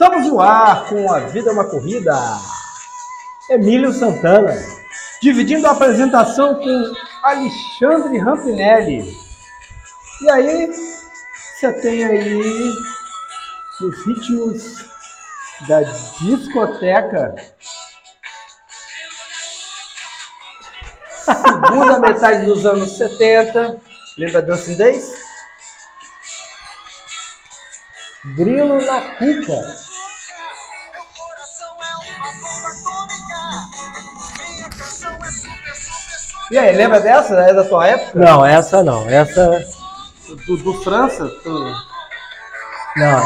Estamos no ar com A Vida é uma Corrida. Emílio Santana, dividindo a apresentação com Alexandre Rampinelli. E aí, você tem aí os ritmos da discoteca. Segunda metade dos anos 70. Lembra Dancing Days? Grilo na cuca. E aí, lembra dessa? É da tua época? Não, essa não. Essa. Do, do França? Tu- Não.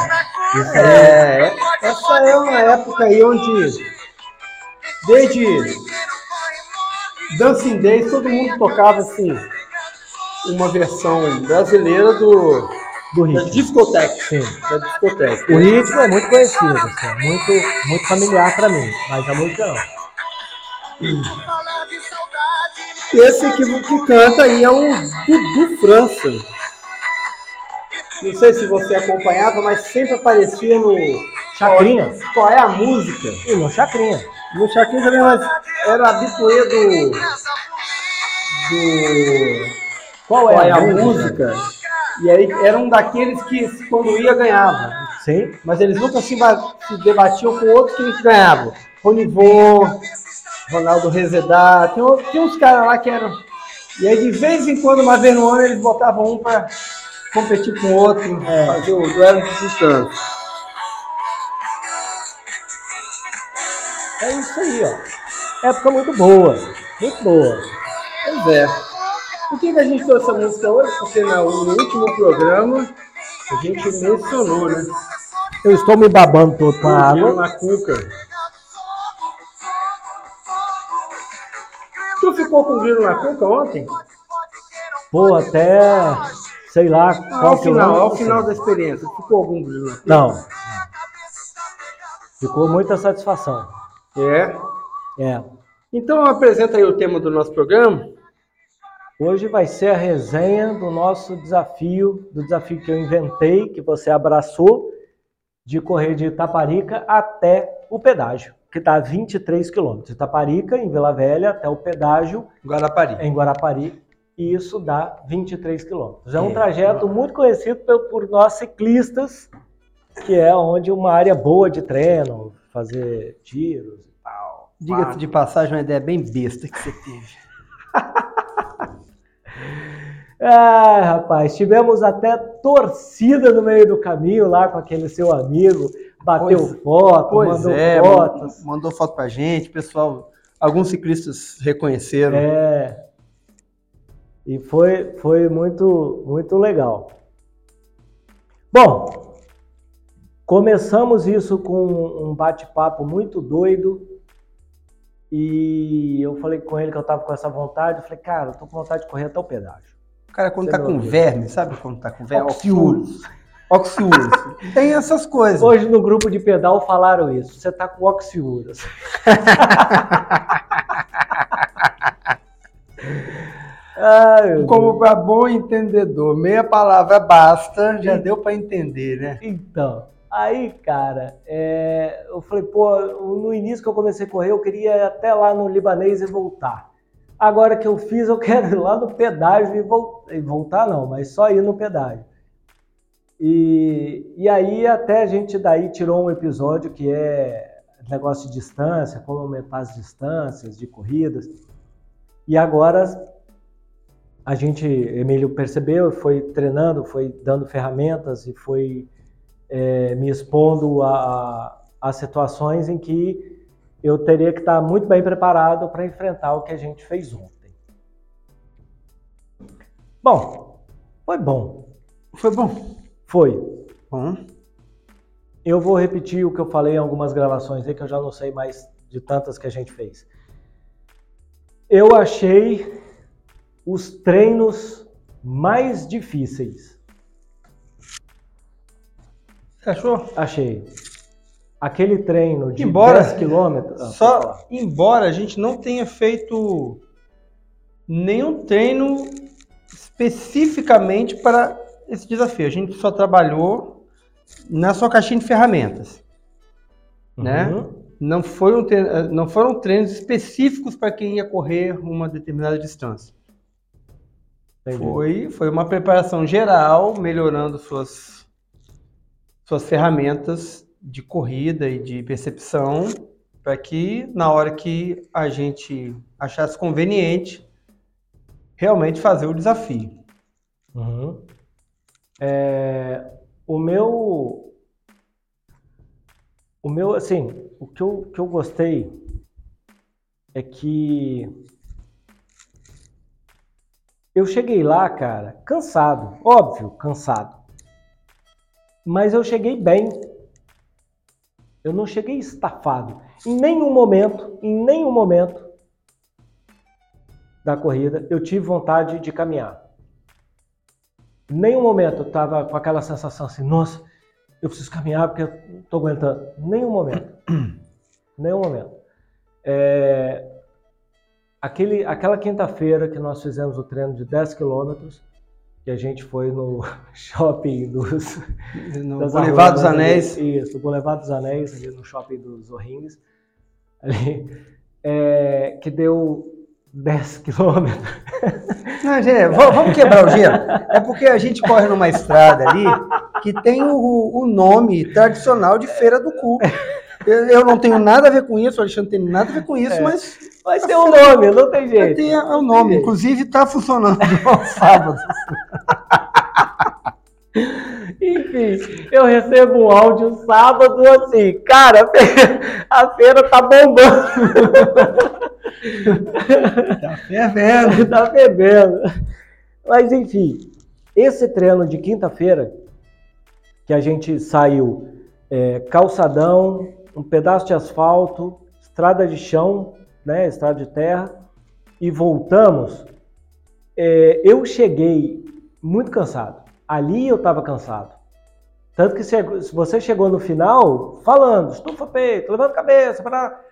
Isso aí. É, essa é uma época aí onde, desde Dancing Days, todo mundo tocava assim, uma versão brasileira do, Do da ritmo. discoteca. Sim. Da discoteca. O ritmo é muito conhecido, assim, muito, muito familiar pra mim, mas a música não. Esse que, que canta aí é o Dudu França. Não sei se você acompanhava, mas sempre aparecia no. Chacrinha? Qual é a música? E no Chacrinha. No Chacrinha também, mas era habituê do. do. Qual Qual é, é a música? E aí era um daqueles que quando ia ganhava. Sim. Mas eles nunca se, se debatiam com outros que eles ganhavam. Ronivô, Ronaldo Rezedá, tem, tem uns caras lá que eram. E aí de vez em quando, uma vez no ano, eles botavam um para competir com o outro, É. fazer o duelo de distância. É isso aí, ó. Época muito boa. Muito boa. Pois é. Por que, que a gente trouxe essa música hoje? Porque no, último programa a gente mencionou, né? Eu estou me babando todo com a água. na cuca. Ficou com o na cuca ontem? Pô, até sei lá Ah, qual ao que final, ao final da experiência, ficou algum Giro na cuca? Não. Ficou muita satisfação. É. É. Então apresenta aí o tema do nosso programa. Hoje vai ser a resenha do nosso desafio, do desafio que eu inventei, que você abraçou, de correr de Itaparica até o pedágio, que está a 23 quilômetros. Itaparica, em Vila Velha, até o pedágio Guarapari. em Guarapari, e isso dá 23 quilômetros. É um É. trajeto muito conhecido por, por nós ciclistas, que é onde uma área boa de treino, fazer tiros e tal. Diga-se de passagem, uma ideia bem besta que você teve. Ah, rapaz, tivemos até torcida no meio do caminho lá com aquele seu amigo, bateu Pois- foto, Pois mandou é, fotos. mandou, foto pra gente, pessoal. Alguns ciclistas reconheceram. É. E foi, foi muito, muito legal. Bom, começamos isso com um bate-papo muito doido. E eu falei com ele que eu tava com essa vontade. Eu falei, cara, eu tô com vontade de correr até o pedágio. Cara quando Você tá com verme, sabe quando tá com verme? Oxiúros. Oxiúros. Tem essas coisas. Hoje no grupo de pedal falaram isso. Você tá com oxiúras. Ai, Como para bom entendedor, meia palavra basta, já deu para entender, né? Então, aí, cara, é, eu falei, pô, no início que eu comecei a correr, eu queria ir até lá no libanês e voltar. Agora que eu fiz, eu quero ir lá no pedágio e, vol- e voltar, não, mas só ir no pedágio. E, e aí, até a gente daí tirou um episódio que é negócio de distância, como aumentar as distâncias de corridas. E agora a gente, Emílio percebeu, foi treinando, foi dando ferramentas e foi é, me expondo a, a, a situações em que eu teria que estar muito bem preparado para enfrentar o que a gente fez ontem. Bom, foi bom. Foi bom. Foi. Bom. Eu vou repetir o que eu falei em algumas gravações aí, que eu já não sei mais de tantas que a gente fez. Eu achei os treinos mais difíceis. Você achou? Achei. Aquele treino de Embora- 10 quilômetros. Ah, Só, embora a gente não tenha feito nenhum treino especificamente para esse desafio. A gente só trabalhou na sua caixinha de ferramentas. né? Não, foi um tre- eh, não foram treinos específicos para quem ia correr uma determinada distância. Entendi. Foi, foi uma preparação geral, melhorando suas, suas ferramentas de corrida e de percepção, para que na hora que a gente achasse conveniente, realmente fazer o desafio. Uhum. É, o meu. O meu, assim, o que eu, que eu gostei é que eu cheguei lá, cara, cansado, óbvio, cansado. Mas eu cheguei bem. Eu não cheguei estafado. Em nenhum momento, em nenhum momento da corrida, eu tive vontade de caminhar. Nenhum momento eu tava com aquela sensação assim, nossa, eu preciso caminhar porque eu não tô aguentando. Nenhum momento. nenhum momento. É, aquele, aquela quinta-feira que nós fizemos o treino de 10 quilômetros, que a gente foi no shopping dos... No Boulevard dos Arrudas ali, Anéis. Isso, no Boulevard dos Anéis, ali no shopping dos Orrinhos, ali, é, que deu 10 quilômetros. Não, gente, va- vamos quebrar o gelo. É porque a gente corre numa estrada ali que tem o, o nome tradicional de Feira do Cu. Eu, eu não tenho nada a ver com isso, o Alexandre tem nada a ver com isso, É. mas Mas tem um nome, não tem jeito. tem é o nome. Inclusive está funcionando aos sábados. Enfim, eu recebo um áudio sábado assim, cara, a feira, tá bombando, Tá fervendo. tá bebendo. Mas enfim, esse treino de quinta-feira, que a gente saiu é, calçadão, um pedaço de asfalto, estrada de chão, né, estrada de terra, e voltamos, é, eu cheguei muito cansado. Ali eu estava cansado. Tanto que se você chegou no final falando, estufa peito, levanta a cabeça, para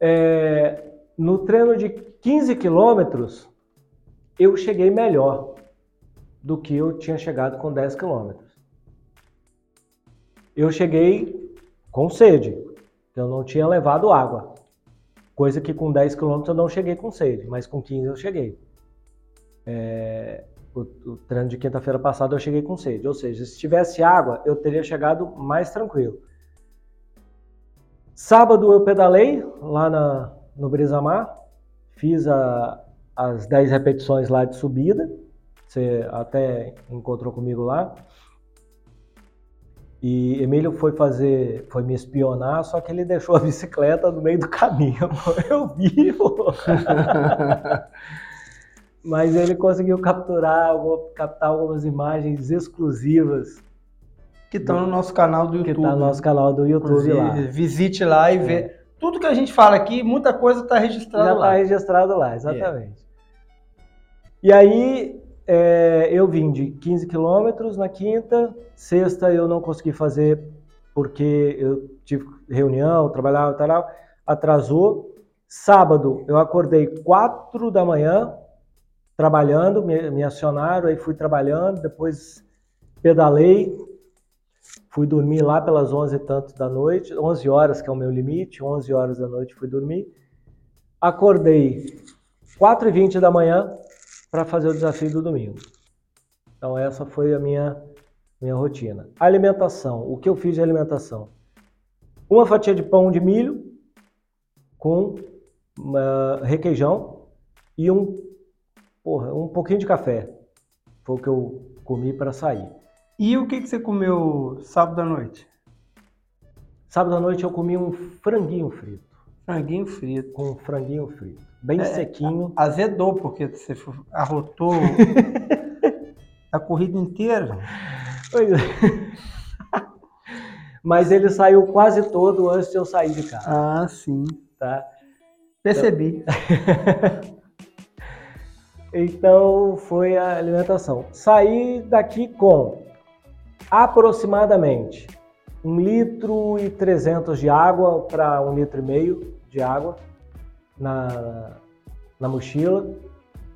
é, no treino de 15 quilômetros, eu cheguei melhor do que eu tinha chegado com 10 quilômetros. Eu cheguei com sede, eu não tinha levado água. Coisa que com 10 quilômetros eu não cheguei com sede, mas com 15 eu cheguei. É, o, o treino de quinta-feira passada eu cheguei com sede, ou seja, se tivesse água eu teria chegado mais tranquilo. Sábado eu pedalei lá na, no Brisamar, fiz a- as 10 repetições lá de subida, você até encontrou comigo lá. E Emílio foi fazer, foi me espionar, só que ele deixou a bicicleta no meio do caminho. Eu vi. Mas ele conseguiu capturar, captar algumas imagens exclusivas Que estão no nosso canal do que YouTube. está no nosso canal do YouTube Inclusive, lá. Visite lá e vê. Tudo que a gente fala aqui, muita coisa está registrada Já lá. está registrado lá, exatamente. E aí é, eu vim de 15 quilômetros na quinta, sexta eu não consegui fazer porque eu tive reunião, trabalhava e tal, atrasou. Sábado eu acordei 4 da manhã trabalhando, me, me acionaram, aí fui trabalhando, depois pedalei, fui dormir lá pelas 11 e tanto da noite, 11 horas que é o meu limite, 11 horas da noite fui dormir. Acordei 4 e 20 da manhã para fazer o desafio do domingo. Então essa foi a minha minha rotina. Alimentação, o que eu fiz de alimentação? Uma fatia de pão de milho com uma requeijão e um porra, um pouquinho de café. Foi o que eu comi para sair. E o que, que você comeu sábado à noite? Sábado à noite eu comi um franguinho frito, Franguinho frito. com um franguinho frito, bem É, sequinho. Azedou, porque você arrotou a corrida inteira. Pois é. Mas ele saiu quase todo antes de eu sair de casa, Ah, sim. tá? Percebi. Então foi a alimentação. Saí daqui com aproximadamente um litro e 300 de água para um litro e meio de água na, na mochila,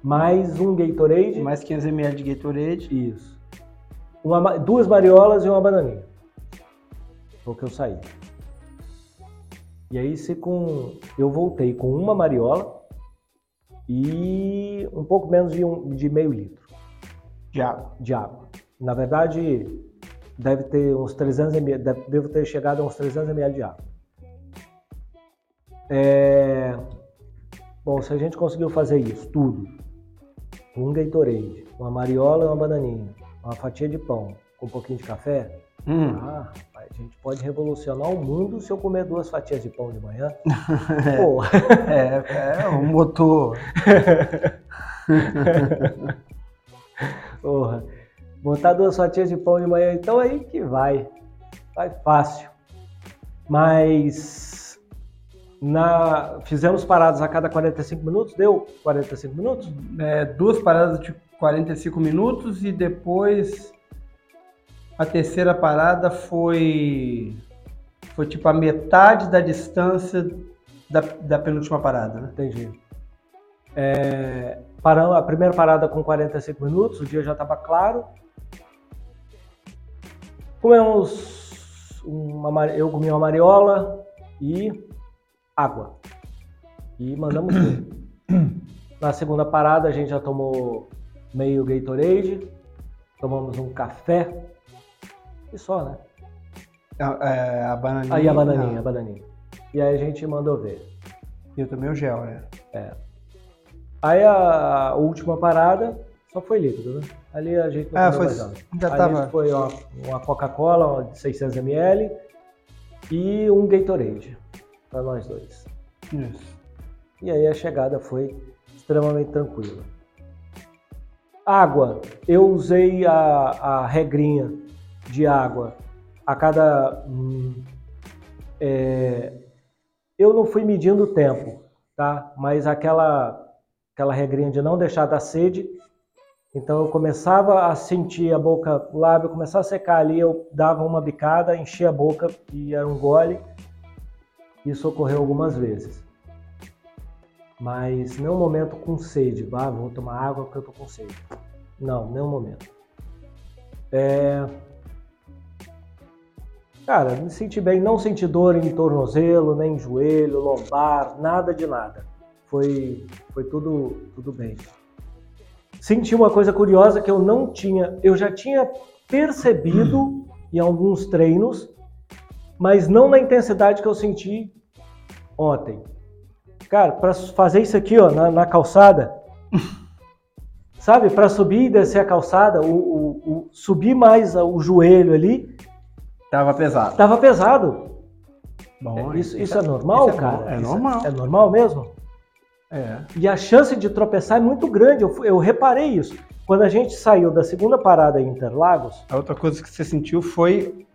mais um Gatorade, Mais 500 ml de Gatorade. isso, uma ma- duas mariolas e uma bananinha. Foi o que eu saí. E aí se com, eu voltei com uma mariola e um pouco menos de, um, de meio litro de água. de água. Na verdade, deve ter uns 300 ml, deve- devo ter chegado a uns 300 ml de água. É, Bom, se a gente conseguiu fazer isso tudo, um Gatorade, uma mariola e uma bananinha, uma fatia de pão, com um pouquinho de café, Hum. ah, rapaz, a gente pode revolucionar o mundo se eu comer duas fatias de pão de manhã. Pô, É, é um motor. Porra. Botar duas fatias de pão de manhã, então aí que vai. Vai fácil. Mas na, fizemos paradas a cada 45 minutos, deu 45 minutos? É, duas paradas de 45 minutos e depois a terceira parada foi foi tipo a metade da distância da, da penúltima parada, né? Entendi. É, paramos a primeira parada com 45 minutos, o dia já estava claro. Comemos uma, ma- eu comi uma mariola e água. E mandamos ver. Na segunda parada a gente já tomou meio Gatorade, tomamos um café e só, né? A, é, a bananinha. Aí a bananinha, a bananinha. E aí a gente mandou ver. E eu tomei o gel, né? Aí a última parada só foi líquido, né? Ali a gente não Ah, foi, mais nada. já Ali tava. foi uma, uma Coca-Cola de 600 ml e um Gatorade para nós dois. Isso. E aí a chegada foi extremamente tranquila. Água, eu usei a, a regrinha de água a cada. hum, é, eu não fui medindo o tempo, tá? Mas aquela, aquela regrinha de não deixar dar sede. Então eu começava a sentir a boca, o lábio começar a secar ali, eu dava uma bicada, enchia a boca e era um gole. Isso ocorreu algumas vezes mas nenhum momento com sede. Ah, vou tomar água porque eu tô com sede. Não, nenhum momento. É... Cara, me senti bem, não senti dor em tornozelo, nem em joelho, lombar, nada de nada. Foi, foi tudo, tudo bem. Senti uma coisa curiosa que eu não tinha, eu já tinha percebido em alguns treinos, mas não na intensidade que eu senti ontem. Cara, para fazer isso aqui, ó, na, na calçada, sabe, para subir e descer a calçada, o, o- o- subir mais o joelho ali, Tava pesado. tava pesado. Bom, isso, isso é normal, isso é cara? é Isso normal. É normal mesmo? É. E a chance de tropeçar é muito grande. Eu, eu reparei isso. Quando a gente saiu da segunda parada em Interlagos, A outra coisa que você sentiu foi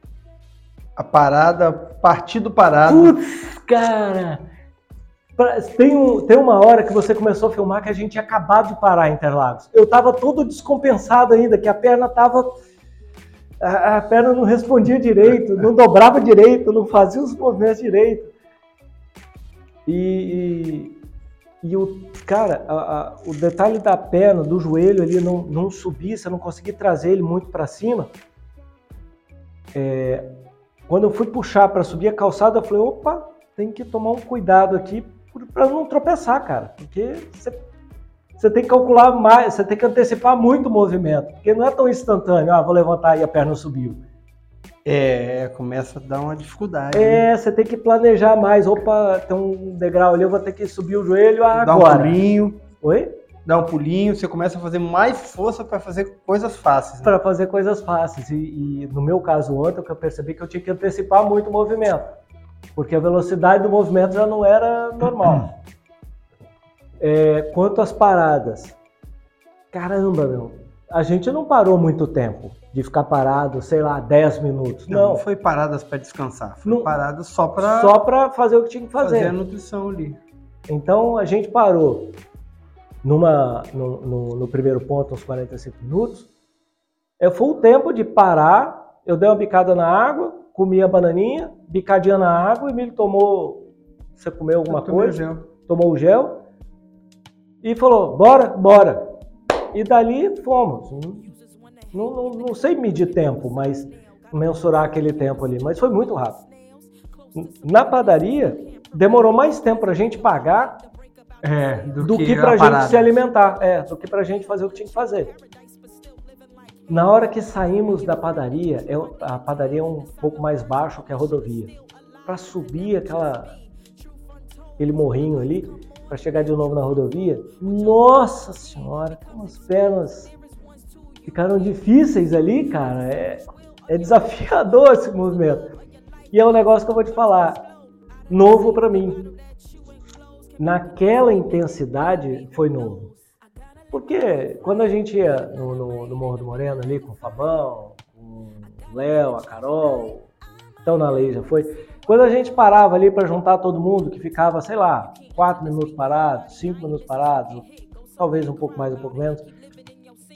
a parada, partir do parado. Putz, cara! Tem, um- tem uma hora que você começou a filmar que a gente tinha acabado de parar em Interlagos. Eu tava todo descompensado ainda, que a perna tava. A, perna não respondia direito, não dobrava direito, não fazia os movimentos direito. E, e, e o cara, a- a- o detalhe da perna, do joelho ali não, não subir, você não conseguir trazer ele muito para cima. É, quando eu fui puxar para subir a calçada, eu falei, opa, tem que tomar um cuidado aqui para não tropeçar, cara, porque você, você tem que calcular mais, você tem que antecipar muito o movimento, porque não é tão instantâneo, ah, vou levantar e a perna subiu. É, começa a dar uma dificuldade. né? É, você tem que planejar mais, opa, tem um degrau ali, eu vou ter que subir o joelho Dá um agora. pulinho, Oi? dá um pulinho, você começa a fazer mais força para fazer coisas fáceis. né? Para fazer coisas fáceis. E, e no meu caso ontem, eu percebi que eu tinha que antecipar muito o movimento, porque a velocidade do movimento já não era normal. É, quanto às paradas, caramba, meu, a gente não parou muito tempo de ficar parado, sei lá, 10 minutos. Não, Não, foi paradas para descansar, foi Não- paradas só para só para fazer o que tinha que fazer fazer. a nutrição ali. Então a gente parou numa, no, no- no primeiro ponto, uns 45 minutos. É, foi o tempo de parar, eu dei uma bicada na água, comi a bananinha, bicadinha na água, e Emílio tomou. Você comeu alguma coisa? gel. Tomou o gel e falou: bora, bora. E dali fomos. Não, não, não sei medir tempo, mas mensurar aquele tempo ali, mas foi muito rápido. Na padaria, demorou mais tempo para a gente pagar É, do, que, para a gente se alimentar, é, do que para a gente fazer o que tinha que fazer. Na hora que saímos da padaria, é, a padaria é um pouco mais baixo que a rodovia. Para subir aquela, aquele morrinho ali, para chegar de novo na rodovia, nossa senhora, como as pernas ficaram difíceis ali, cara. É, é desafiador esse movimento. E é um negócio que eu vou te falar, novo para mim. Naquela intensidade foi novo. Porque quando a gente ia no, no, no Morro do Moreno ali com o Fabão, com o Léo, a Carol, então na lei já foi. Quando a gente parava ali para juntar todo mundo, que ficava, sei lá, quatro minutos parados, cinco minutos parados, talvez um pouco mais, um pouco menos,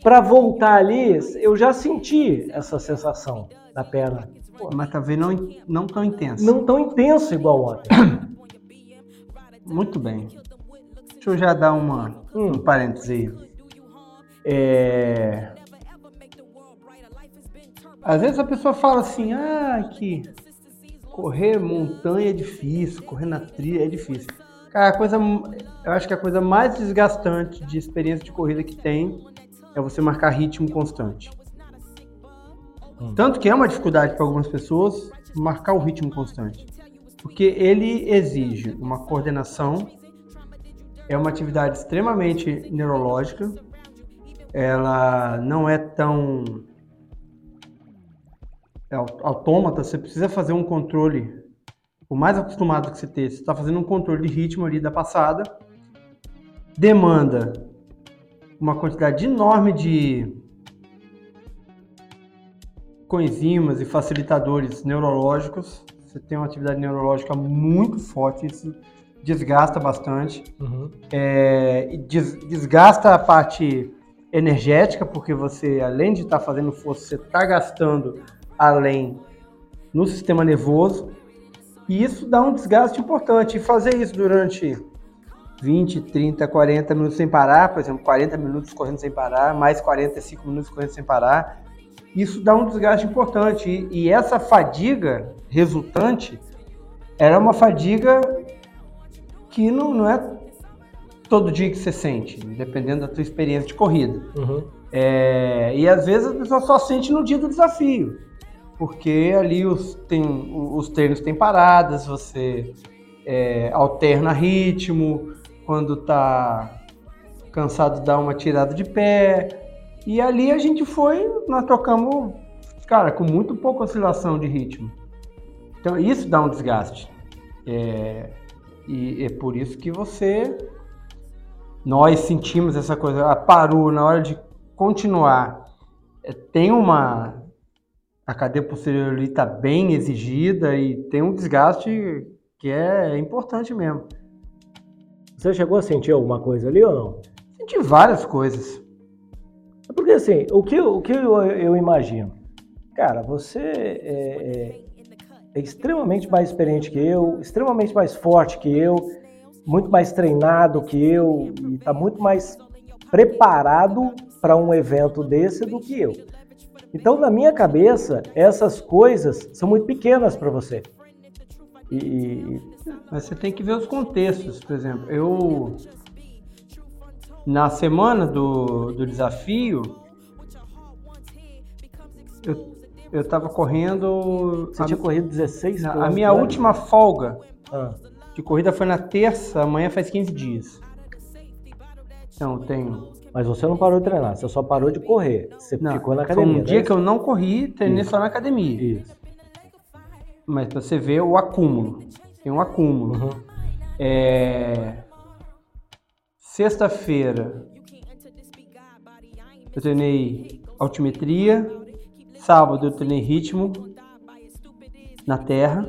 para voltar ali, eu já senti essa sensação na perna. Mas talvez não, não tão intenso. Não tão intenso igual ontem. Muito bem. Deixa eu já dar uma, Hum. um parêntese aí. É... Às vezes a pessoa fala assim, ah, que correr montanha é difícil, correr na trilha é difícil. Cara, a coisa, eu acho que a coisa mais desgastante de experiência de corrida que tem é você marcar ritmo constante. Hum. Tanto que é uma dificuldade para algumas pessoas marcar o ritmo constante. Porque ele exige uma coordenação, é uma atividade extremamente neurológica, ela não é tão autômata, você precisa fazer um controle, o mais acostumado que você ter, você está fazendo um controle de ritmo ali da passada, demanda uma quantidade enorme de coenzimas e facilitadores neurológicos. Você tem uma atividade neurológica muito forte, isso desgasta bastante. Uhum. É, des- desgasta a parte energética, porque você, além de estar fazendo força, você está gastando além no sistema nervoso. E isso dá um desgaste importante. E fazer isso durante 20, 30, 40 minutos sem parar, por exemplo, 40 minutos correndo sem parar, mais 45 minutos correndo sem parar, isso dá um desgaste importante. E, e essa fadiga resultante era uma fadiga que não, não é todo dia que você sente, dependendo da tua experiência de corrida. Uhum. É, e às vezes a pessoa só sente no dia do desafio, porque ali os, tem, os treinos têm paradas, você é, alterna ritmo, quando tá cansado dá uma tirada de pé. E ali a gente foi, nós tocamos, cara, com muito pouca oscilação de ritmo. Então isso dá um desgaste. É, e é por isso que você nós sentimos essa coisa, ah, parou na hora de continuar. É, tem uma. A cadeia posterior ali está bem exigida e tem um desgaste que é importante mesmo. Você chegou a sentir alguma coisa ali ou não? Senti várias coisas. É Porque assim, o que, o que eu, eu imagino? Cara, você é, é- é extremamente mais experiente que eu, extremamente mais forte que eu, muito mais treinado que eu e está muito mais preparado para um evento desse do que eu. Então, na minha cabeça, essas coisas são muito pequenas para você. E, Mas você tem que ver os contextos, por exemplo. Eu. Na semana do, do desafio, eu, eu tava correndo. você a, tinha corrido 16 a quilômetros minha última folga Ah, de corrida foi na terça, amanhã faz 15 dias. Então, eu tenho. Mas você não parou de treinar, você só parou de correr. Você Não, ficou na foi academia. um dia né? que eu não corri, treinei Isso. só na academia. Isso. Mas pra você ver o acúmulo. Tem um acúmulo. Uhum. É... Sexta-feira eu treinei altimetria. Sábado eu treinei ritmo na terra.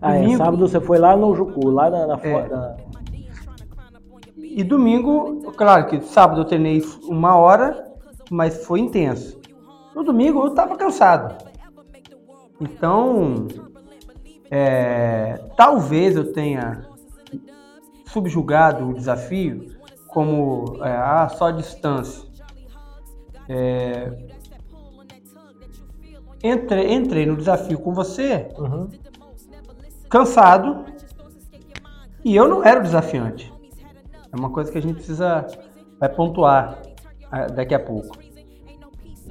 Ah, é, sábado você foi lá no Jucu, lá na, na, É. na- E domingo, claro que sábado eu treinei uma hora, mas foi intenso. No domingo eu tava cansado. Então, é, talvez eu tenha subjugado o desafio como é, ah, só distância. É, entrei, entrei no desafio com você Uhum. cansado e eu não era o desafiante. É uma coisa que a gente precisa vai pontuar ah, daqui a pouco.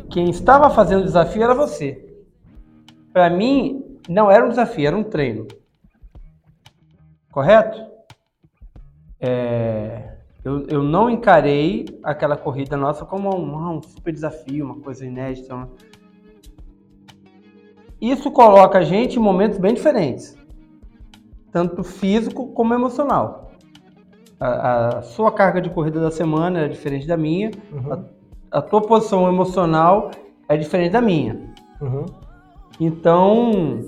Quem estava fazendo o desafio era você. Para mim, não era um desafio, era um treino. Correto? É, eu, eu não encarei aquela corrida nossa como um, um super desafio, uma coisa inédita. uma- Isso coloca a gente em momentos bem diferentes, tanto físico como emocional. A, a sua carga de corrida da semana é diferente da minha, Uhum. a tua posição emocional é diferente da minha. Uhum. Então,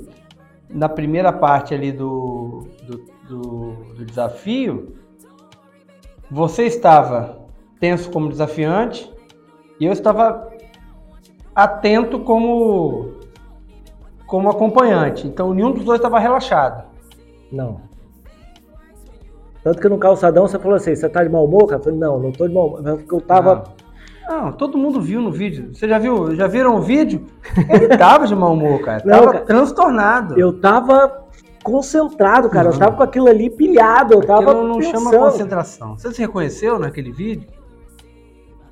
na primeira parte ali do, do, do- do desafio, você estava tenso como desafiante e eu estava atento como, como acompanhante. Então, nenhum dos dois estava relaxado. Não. Tanto que no calçadão você falou assim, você tá de mau humor? cara? Eu falei, não, não tô de mau humor. Porque eu tava. Não, todo mundo viu no vídeo. Você já viu? Já viram o vídeo? Ele tava de mau humor, cara. Não, Tava cara. transtornado. Eu tava concentrado, cara. Eu Uhum. tava com aquilo ali pilhado. Eu tava Aquilo não chama pensando. concentração. Você se reconheceu naquele vídeo?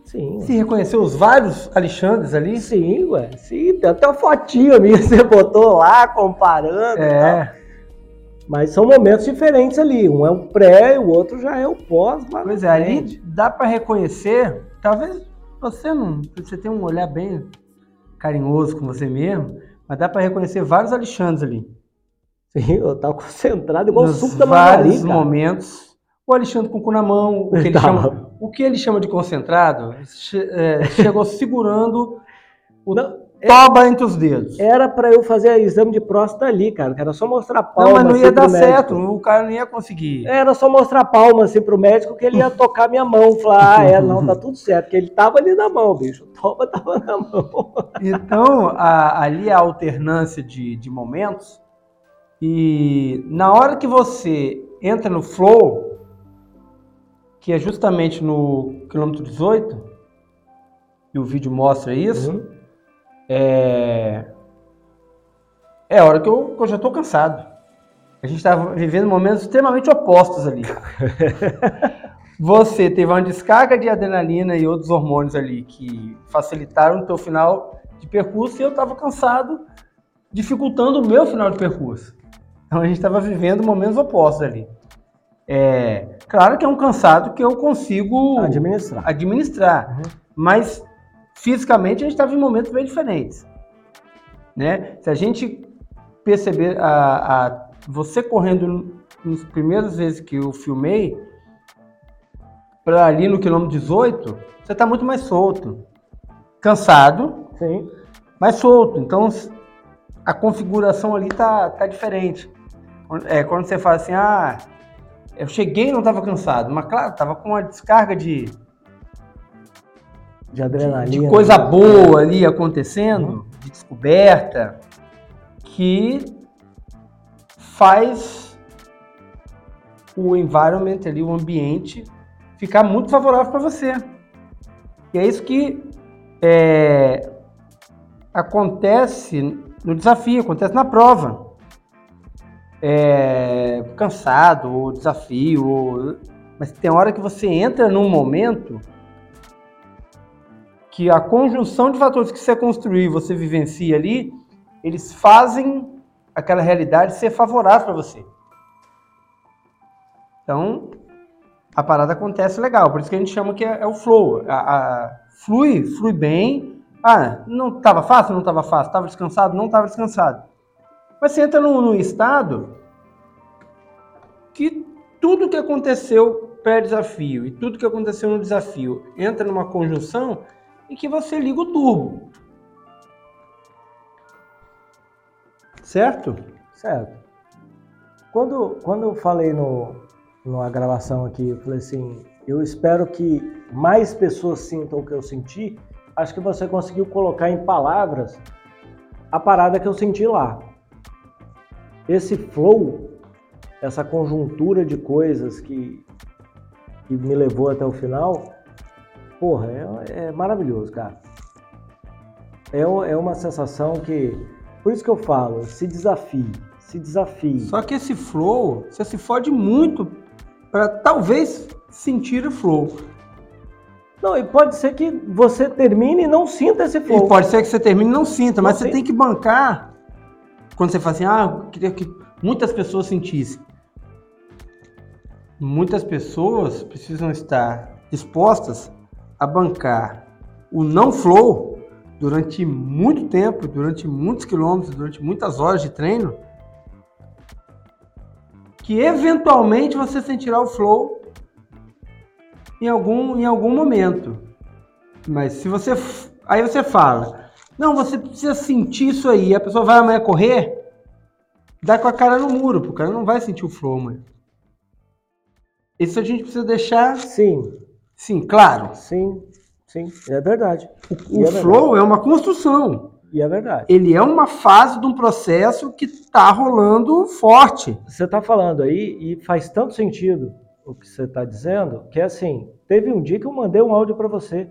Sim. Se reconheceu os vários Alexandres ali? Sim, ué. Sim, tem até uma fotinha minha que você botou lá, comparando. tal. É. Mas são momentos diferentes ali. Um é o pré e o outro já é o pós. Pois é, ali dá pra reconhecer. Talvez você não. Você tem um olhar bem carinhoso com você mesmo, mas dá pra reconhecer vários Alexandres ali. Sim, eu tava concentrado igual o Nos suco da vários margarina. cara. momentos. O Alexandre com o cu na mão, o que ele, chama, o que ele chama de concentrado, é, chegou segurando o Não, toba entre os dedos. Era pra eu fazer exame de próstata ali, cara. Era só mostrar a palma. Não, mas não ia assim, dar certo, o cara não ia conseguir. Era só mostrar a palma assim pro médico que ele ia tocar minha mão. Falar, ah, é, não, tá tudo certo. Porque ele tava ali na mão, bicho. O toba tava na mão. Então, a- ali a alternância de, de momentos. E na hora que você entra no flow, que é justamente no quilômetro 18, e o vídeo mostra isso, Uhum. É, é a hora que eu, que eu já estou cansado. A gente estava vivendo momentos extremamente opostos ali. Você teve uma descarga de adrenalina e outros hormônios ali que facilitaram o teu final de percurso e eu estava cansado, dificultando o meu final de percurso. Então a gente estava vivendo momentos opostos ali. É, claro que é um cansado que eu consigo Administrar. administrar, Uhum. mas fisicamente a gente estava em momentos bem diferentes. Né? Se a gente perceber a, a- você correndo nos primeiras vezes que eu filmei, para ali no quilômetro 18, você está muito mais solto, cansado, Sim. mais solto. Então a configuração ali tá, tá diferente. É, quando você fala assim, ah, eu cheguei e não estava cansado, mas claro, estava com uma descarga de, De adrenalina. de coisa boa ali acontecendo, de descoberta, que faz o environment ali, o ambiente, ficar muito favorável para você. E é isso que é, acontece no desafio, acontece na prova. É, cansado, ou desafio, ou- mas tem hora que você entra num momento que a conjunção de fatores que você construiu e você vivencia ali, eles fazem aquela realidade ser favorável para você. Então, a parada acontece legal, por isso que a gente chama que é, é o flow. A, a- flui, flui bem. Ah, não estava fácil? Não estava fácil. Estava descansado? Não estava descansado. Mas você entra num, num estado que tudo que aconteceu pré-desafio e tudo que aconteceu no desafio entra numa conjunção em que você liga o turbo. Certo? Certo. Quando, quando eu falei no, numa gravação aqui, eu falei assim, eu espero que mais pessoas sintam o que eu senti, acho que você conseguiu colocar em palavras a parada que eu senti lá. Esse flow, essa conjuntura de coisas que, que me levou até o final, porra, é, é maravilhoso, cara. É, é uma sensação que. Por isso que eu falo, se desafie, se desafie. Só que esse flow, você se fode muito para talvez sentir o flow. Não, e pode ser que você termine e não sinta esse flow. E pode ser que você termine e não sinta, mas você tem que bancar. Quando você fala assim, ah, eu queria que muitas pessoas sentissem. Muitas pessoas precisam estar dispostas a bancar o não flow durante muito tempo, durante muitos quilômetros, durante muitas horas de treino, que eventualmente você sentirá o flow em algum, em algum momento. Mas se você. Aí você fala, não, você precisa sentir isso aí. A pessoa vai amanhã correr, dá com a cara no muro, porque o cara não vai sentir o flow amanhã. Isso a gente precisa deixar. Sim. Sim, claro. Sim, sim, é verdade. O, o é flow verdade. é uma construção. E é verdade. Ele é uma fase de um processo que está rolando forte. Você está falando aí e faz tanto sentido o que você está dizendo, que é assim, teve um dia que eu mandei um áudio para você.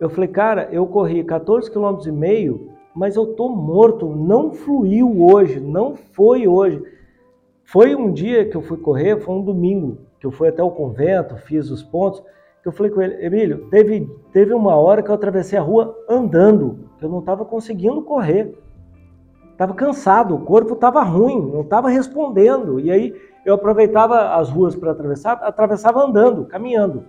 Eu falei, cara, eu corri 14 km e meio, mas eu tô morto, não fluiu hoje, não foi hoje. Foi um dia que eu fui correr, foi um domingo, que eu fui até o convento, fiz os pontos, que eu falei com ele, Emílio, teve, teve uma hora que eu atravessei a rua andando, eu não estava conseguindo correr. Estava cansado, o corpo estava ruim, não estava respondendo. E aí eu aproveitava as ruas para atravessar, atravessava andando, caminhando.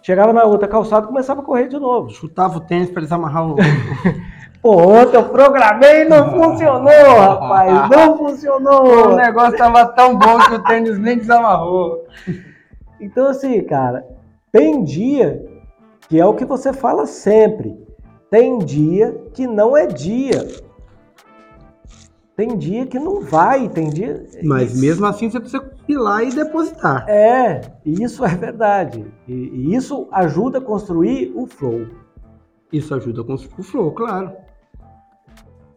Chegava na outra calçada e começava a correr de novo. Chutava o tênis para desamarrar o. Pô, ontem eu programei e não funcionou, rapaz. Não funcionou. O negócio estava tão bom que o tênis nem desamarrou. Então, assim, cara, tem dia que é o que você fala sempre. Tem dia que não é dia. Tem dia que não vai, tem dia. Mas isso... mesmo assim você precisa ir lá e depositar. É, isso é verdade. E, e isso ajuda a construir o flow. Isso ajuda a construir o flow, claro.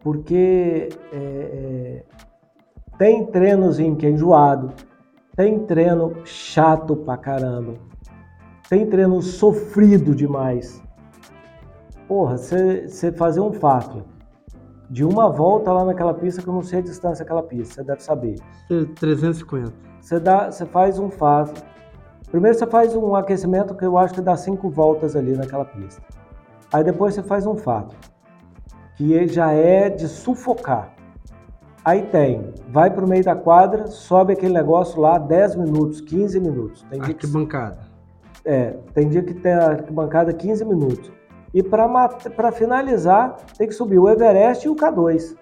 Porque é, é, tem treinozinho que é enjoado, tem treino chato pra caramba, tem treino sofrido demais. Porra, você fazer um fato de uma volta lá naquela pista, que eu não sei a distância daquela pista, você deve saber. 350. Você, dá, você faz um fase. Primeiro você faz um aquecimento que eu acho que dá cinco voltas ali naquela pista. Aí depois você faz um fato, que já é de sufocar. Aí tem, vai para o meio da quadra, sobe aquele negócio lá 10 minutos, 15 minutos. Tem arquibancada. Que, é, tem dia que tem a arquibancada 15 minutos. E para finalizar, tem que subir o Everest e o K2.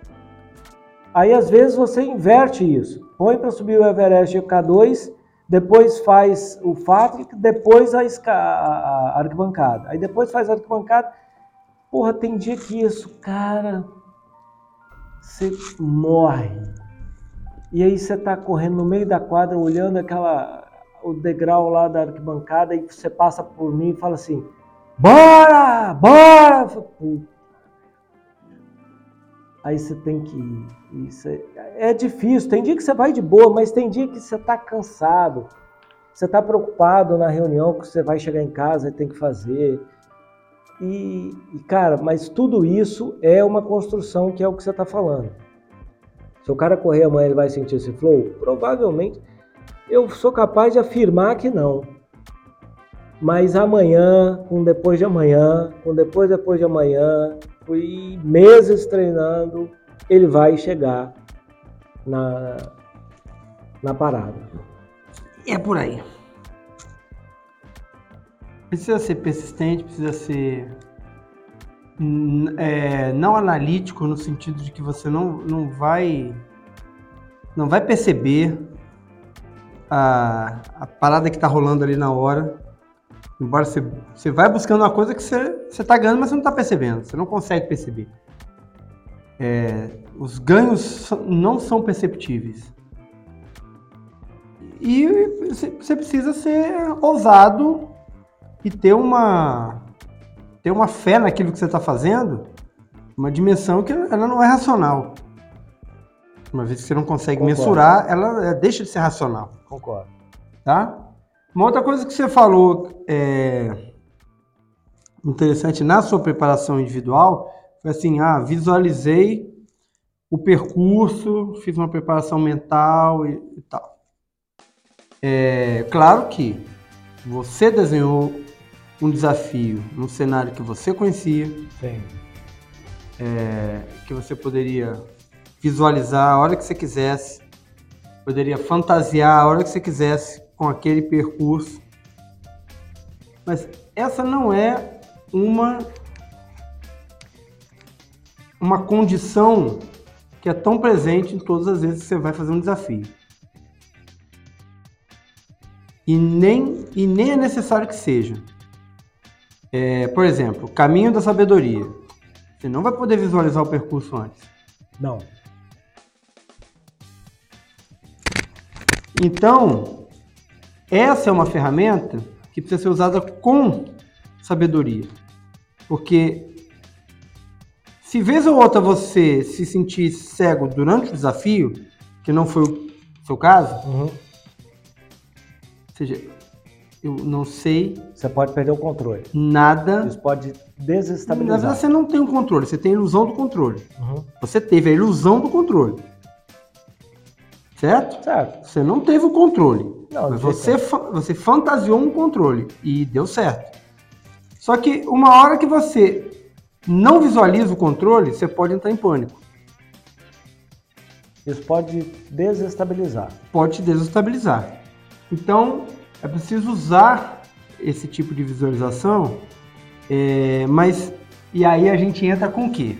Aí às vezes você inverte isso. Põe para subir o Everest e o K2, depois faz o FAT, depois a, a, arquibancada. Aí depois faz a arquibancada. Porra, tem dia que isso, cara, você morre. E aí você está correndo no meio da quadra, olhando aquela o degrau lá da arquibancada e você passa por mim e fala assim: Bora! Bora! Aí você tem que ir. Isso é, é difícil. Tem dia que você vai de boa, mas tem dia que você está cansado. Você está preocupado na reunião que você vai chegar em casa e tem que fazer. E, e, cara, mas tudo isso é uma construção que é o que você está falando. Se o cara correr amanhã, ele vai sentir esse flow? Provavelmente. Eu sou capaz de afirmar que não. Mas amanhã, com depois de amanhã, com depois depois de amanhã, fui meses treinando, ele vai chegar na, na parada. E é por aí. Precisa ser persistente, precisa ser é, não analítico no sentido de que você não, não vai não vai perceber a, a parada que está rolando ali na hora Embora você, você vai buscando uma coisa que você está ganhando, mas você não está percebendo, você não consegue perceber. É, os ganhos não são perceptíveis. E você precisa ser ousado e ter uma, ter uma fé naquilo que você está fazendo, uma dimensão que ela não é racional. Uma vez que você não consegue Concordo. mensurar, ela deixa de ser racional. Concordo. Tá? Uma outra coisa que você falou é, interessante na sua preparação individual Foi assim, ah, visualizei o percurso, fiz uma preparação mental e, e tal. É claro que você desenhou um desafio num cenário que você conhecia, é, que você poderia visualizar a hora que você quisesse, poderia fantasiar a hora que você quisesse com aquele percurso. Mas essa não é uma uma condição que é tão presente em todas as vezes que você vai fazer um desafio. E nem, e nem é necessário que seja. É, por exemplo, caminho da sabedoria. Você não vai poder visualizar o percurso antes. Não. Então, essa é uma ferramenta que precisa ser usada com sabedoria. Porque se vez ou outra você se sentir cego durante o desafio, que não foi o seu caso, Uhum. ou seja, eu não sei Você pode perder o controle. nada. Isso pode Na verdade, desestabilizar. você não tem o controle, você tem a ilusão do controle. Uhum. Você teve a ilusão do controle. Certo? Certo. Você não teve o controle. Não, Mas você, fa- você fantasiou um controle e deu certo. Só que uma hora que você não visualiza o controle, você pode entrar em pânico. Isso pode desestabilizar. Pode te desestabilizar. Então, é preciso usar esse tipo de visualização, é, mas e aí a gente entra com o quê?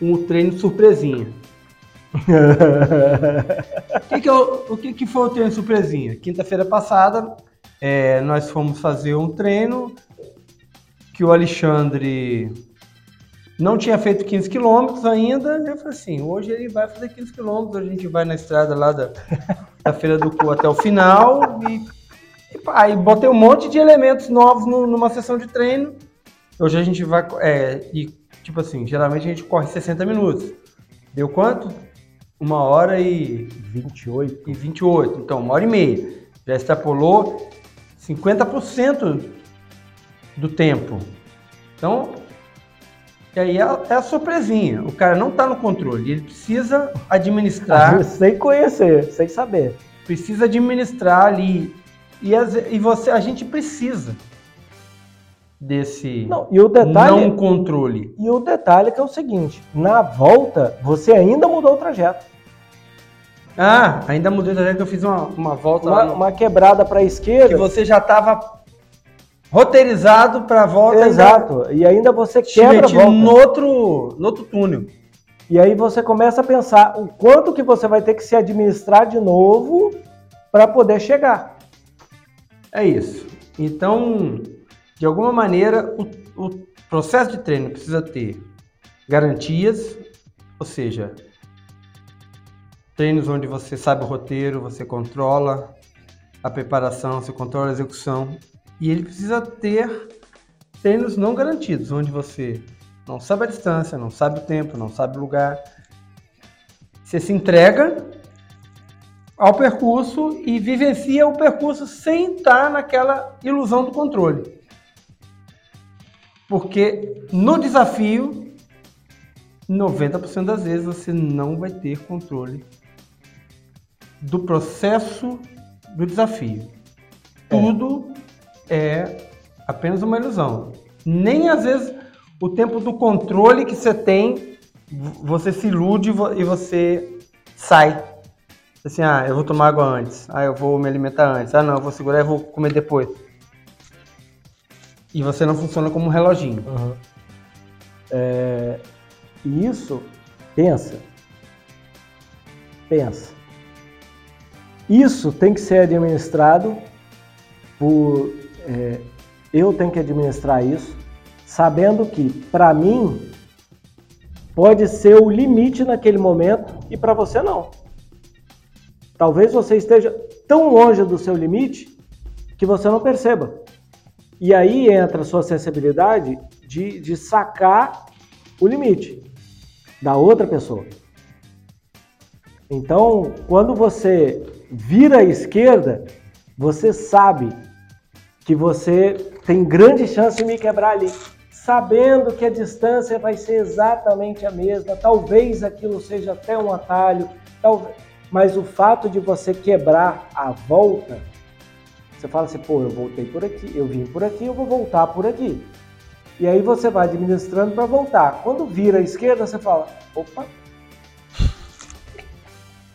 Com o treino surpresinha. O que, que, eu- o que, que foi o treino surpresinha? Quinta-feira passada, é, nós fomos fazer um treino que o Alexandre não tinha feito 15 quilômetros ainda. Eu falei assim, hoje ele vai fazer 15 quilômetros, a gente vai na estrada lá da, da Feira do Cu até o final. E, e aí botei um monte de elementos novos no- numa sessão de treino. Hoje a gente vai, é, e tipo assim, geralmente a gente corre 60 minutos. Deu quanto? Uma hora e 28. e 28. Então, uma hora e meia. Já extrapolou 50% do tempo. Então, e aí é, a- é a surpresinha. O cara não está no controle. Ele precisa administrar, Sem conhecer, sem saber. precisa administrar ali. E, as- e você, a gente precisa desse Não, e o detalhe, não controle. e o detalhe é que é o seguinte, na volta você ainda mudou o trajeto. Ah, ainda mudei da que eu fiz uma, uma volta lá Uma, no- uma quebrada para a que esquerda. você já estava roteirizado para a volta. ainda Exato. E ainda você quebra a volta. no outro, no outro túnel. E aí você começa a pensar o quanto que você vai ter que se administrar de novo para poder chegar. É isso. Então, de alguma maneira, o, o processo de treino precisa ter garantias, ou seja, treinos onde você sabe o roteiro, você controla a preparação, você controla a execução. E ele precisa ter treinos não garantidos, onde você não sabe a distância, não sabe o tempo, não sabe o lugar. Você se entrega ao percurso e vivencia o percurso sem estar naquela ilusão do controle. Porque no desafio, 90% das vezes você não vai ter controle do processo do desafio. Tudo é apenas uma ilusão. Nem às vezes o tempo do controle que você tem, você se ilude e vo- você sai. Assim, ah, eu vou tomar água antes. Ah, eu vou me alimentar antes. Ah, não, eu vou segurar e vou comer depois. E você não funciona como um reloginho. É, e isso, pensa. Pensa. Isso tem que ser administrado por. é, eu tenho que administrar isso, sabendo que, para mim, pode ser o limite naquele momento e para você não. Talvez você esteja tão longe do seu limite que você não perceba. E aí entra a sua sensibilidade de, de sacar o limite da outra pessoa. Então, quando você vira à esquerda, você sabe que você tem grande chance de me quebrar ali. sabendo que a distância vai ser exatamente a mesma, talvez aquilo seja até um atalho, talvez, mas o fato de você quebrar a volta, você fala assim, pô, eu voltei por aqui, eu vim por aqui, eu vou voltar por aqui. E aí você vai administrando para voltar. Quando vira à esquerda, você fala, opa,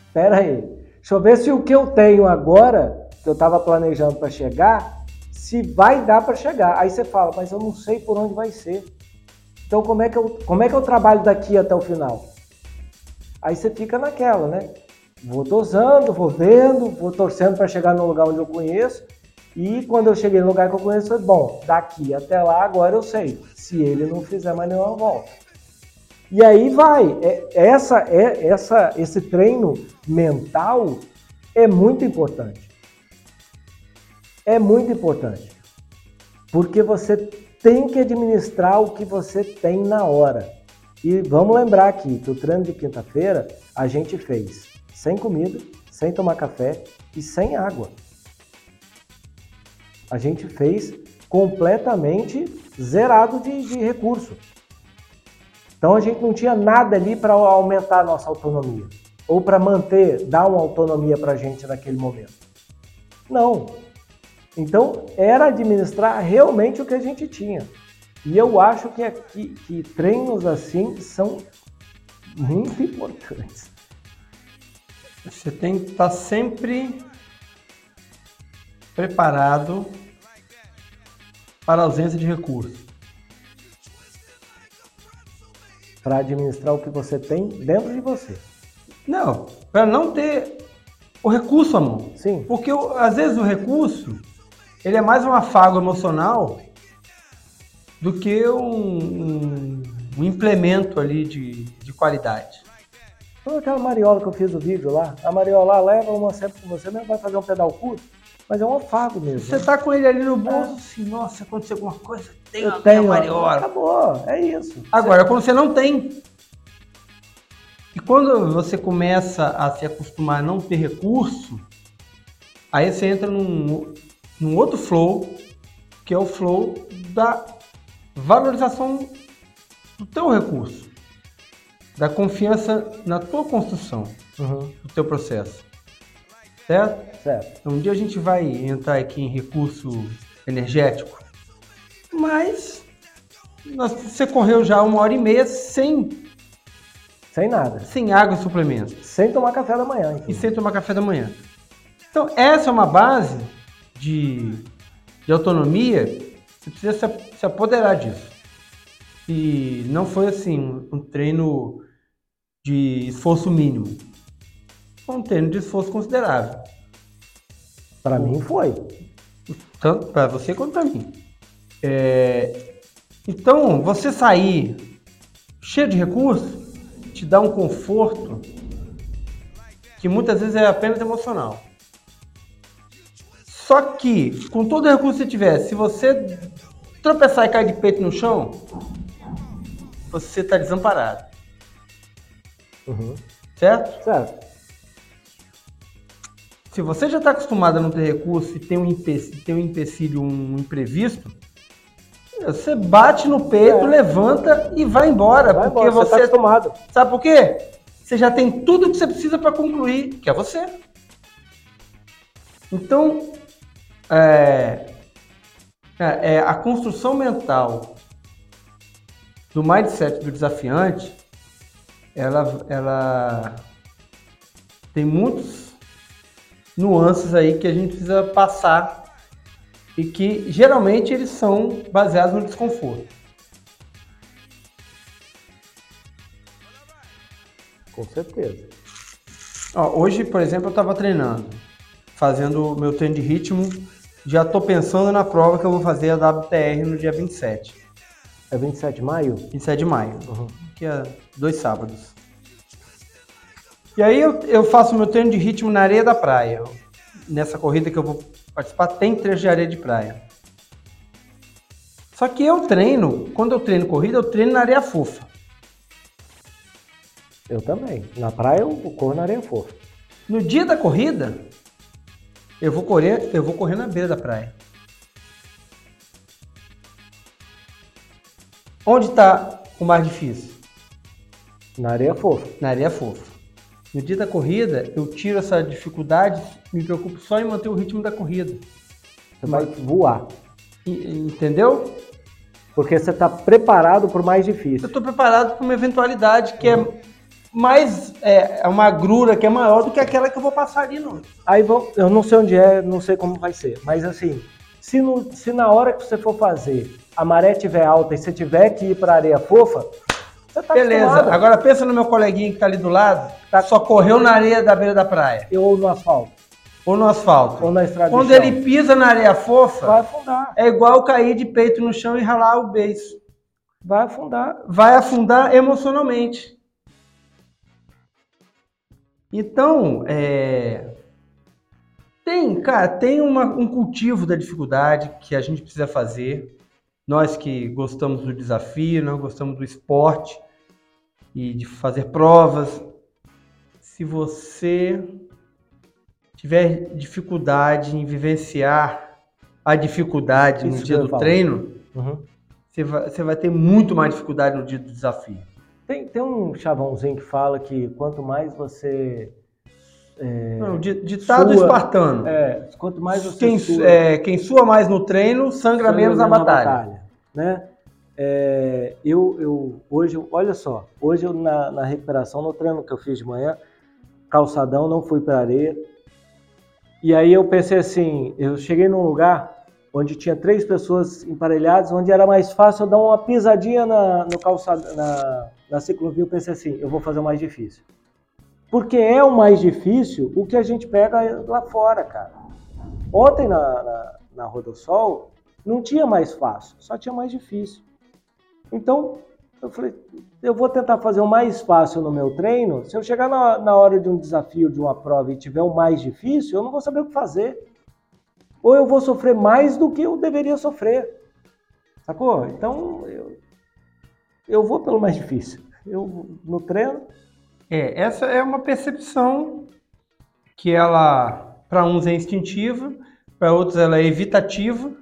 espera aí, deixa eu ver se o que eu tenho agora, que eu estava planejando para chegar, se vai dar para chegar. Aí você fala, mas eu não sei por onde vai ser. Então como é que eu, como é que eu trabalho daqui até o final? Aí você fica naquela, né? Vou dosando, vou vendo, vou torcendo para chegar no lugar onde eu conheço. E quando eu cheguei no lugar que eu conheço, bom, daqui até lá agora eu sei. Se ele não fizer mais nenhuma volta. E aí vai. É, essa, é, essa, esse treino mental é muito importante. É muito importante. Porque você tem que administrar o que você tem na hora. E vamos lembrar aqui que o treino de quinta-feira a gente fez sem comida, sem tomar café e sem água a gente fez completamente zerado de, de recurso. Então a gente não tinha nada ali para aumentar a nossa autonomia ou para manter, dar uma autonomia para a gente naquele momento. Não. Então era administrar realmente o que a gente tinha. E eu acho que, que, que treinos assim são muito importantes. Você tem que estar sempre preparado para a ausência de recursos. Para administrar o que você tem dentro de você. Não, para não ter o recurso à mão. Sim. Porque às vezes o recurso ele é mais um afago emocional do que um, um, um implemento ali de, de qualidade. Então, aquela mariola que eu fiz o vídeo lá, a mariola leva uma sempre com você, mesmo vai fazer um pedal curto, mas é um afago mesmo. Você tá com ele ali no bolso, é. assim, nossa, aconteceu alguma coisa, tem eu tenho, mariola. Acabou, é isso. Agora, quando você não tem. E quando você começa a se acostumar a não ter recurso, aí você entra num, num outro flow, que é o flow da valorização do teu recurso, da confiança na tua construção, uhum. do teu processo. Certo? Certo. Então, um dia a gente vai entrar aqui em recurso energético, mas você correu já uma hora e meia sem. Sem nada. Sem água e suplementos. Sem tomar café da manhã. E sem tomar café da manhã. Então, essa é uma base de, de autonomia. Você precisa se, se apoderar disso. E não foi assim, um treino de esforço mínimo um treino de esforço considerável. Para mim foi. Tanto para você quanto para mim. É... Então, você sair cheio de recursos te dá um conforto que muitas vezes é apenas emocional. Só que, com todo o recurso que você tiver, se você tropeçar e cair de peito no chão, você está desamparado. Uhum. Certo? Certo. Se você já está acostumado a não ter recurso e tem um, empecilho, tem um empecilho, um imprevisto, você bate no peito, é. levanta e vai embora. Vai porque embora, você está acostumado. Sabe por quê? Você já tem tudo que você precisa para concluir, que é você. Então, é, é, é, a construção mental do mindset do desafiante, ela, ela tem muitos nuances aí que a gente precisa passar e que geralmente eles são baseados no desconforto. Com certeza. Ó, hoje, por exemplo, eu estava treinando, fazendo meu treino de ritmo. Já estou pensando na prova que eu vou fazer a WTR no dia 27. É 27 de maio? 27 de maio, uhum. que é dois sábados. E aí eu, eu faço meu treino de ritmo na areia da praia. Nessa corrida que eu vou participar, tem trecho de areia de praia. Só que eu treino, quando eu treino corrida, eu treino na areia fofa. Eu também. Na praia eu corro na areia fofa. No dia da corrida, eu vou correr, eu vou correr na beira da praia. Onde está o mais difícil? Na areia fofa. Na areia fofa. No dia da corrida, eu tiro essa dificuldade, me preocupo só em manter o ritmo da corrida. Você vai voar. Entendeu? Porque você está preparado para o mais Eu difícil. estou preparado para uma eventualidade que é mais é, é uma grura que é maior do que aquela que eu vou passar ali não. Aí vão, eu não sei onde é, não sei como vai ser. Mas assim, se, no- se na hora que você for fazer a maré estiver alta e você tiver que ir para areia fofa, tá Beleza. acostumado. Agora pensa no meu coleguinha que está ali do lado, Tá. só correu na areia da beira da praia Ou no asfalto, ou no asfalto. ou na estrada Quando ele pisa na areia fofa, Vai afundar, é igual cair de peito no chão e ralar o beiço. vai afundar. Vai afundar emocionalmente. Então, é... tem, cara, tem uma- um cultivo da dificuldade que a gente precisa fazer. Nós que gostamos do desafio, nós gostamos do esporte e de fazer provas. Se você tiver dificuldade em vivenciar a dificuldade Isso no dia do falar. treino, Uhum. você vai, você vai ter muito mais dificuldade no dia do desafio. Tem, tem um chavãozinho que fala que quanto mais você. Não, di- ditado Sua- espartano. É, quanto mais você. quem, sua- é, quem sua mais no treino, sangra, sangra menos na batalha. né? É, eu, eu hoje, olha só, hoje eu na, na recuperação, no treino que eu fiz de manhã, calçadão, não fui para areia. E aí eu pensei assim, eu cheguei num lugar onde tinha três pessoas emparelhadas, onde era mais fácil eu dar uma pisadinha na, no calçado, na, na ciclovia. Eu pensei assim, eu vou fazer o mais difícil. Porque é o mais difícil o que a gente pega lá fora, cara. Ontem na, na, na Rodossol não tinha mais fácil, só tinha mais difícil. Então, eu falei, eu vou tentar fazer o mais fácil no meu treino. Se eu chegar na, na hora de um desafio, de uma prova e tiver o mais difícil, eu não vou saber o que fazer. Ou eu vou sofrer mais do que eu deveria sofrer. Sacou? Então, eu, eu vou pelo mais difícil. Eu, no treino, É, essa é uma percepção que ela, para uns é instintiva, para outros ela é evitativa.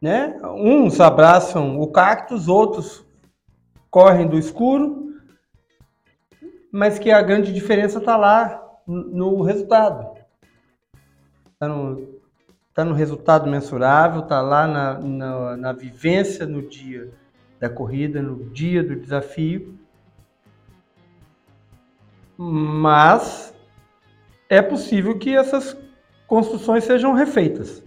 Né? Uns abraçam o cactus, outros correm do escuro, mas que a grande diferença está lá no resultado. Está no, tá no resultado mensurável, está lá na, na, na vivência no dia da corrida, no dia do desafio. Mas é possível que essas construções sejam refeitas.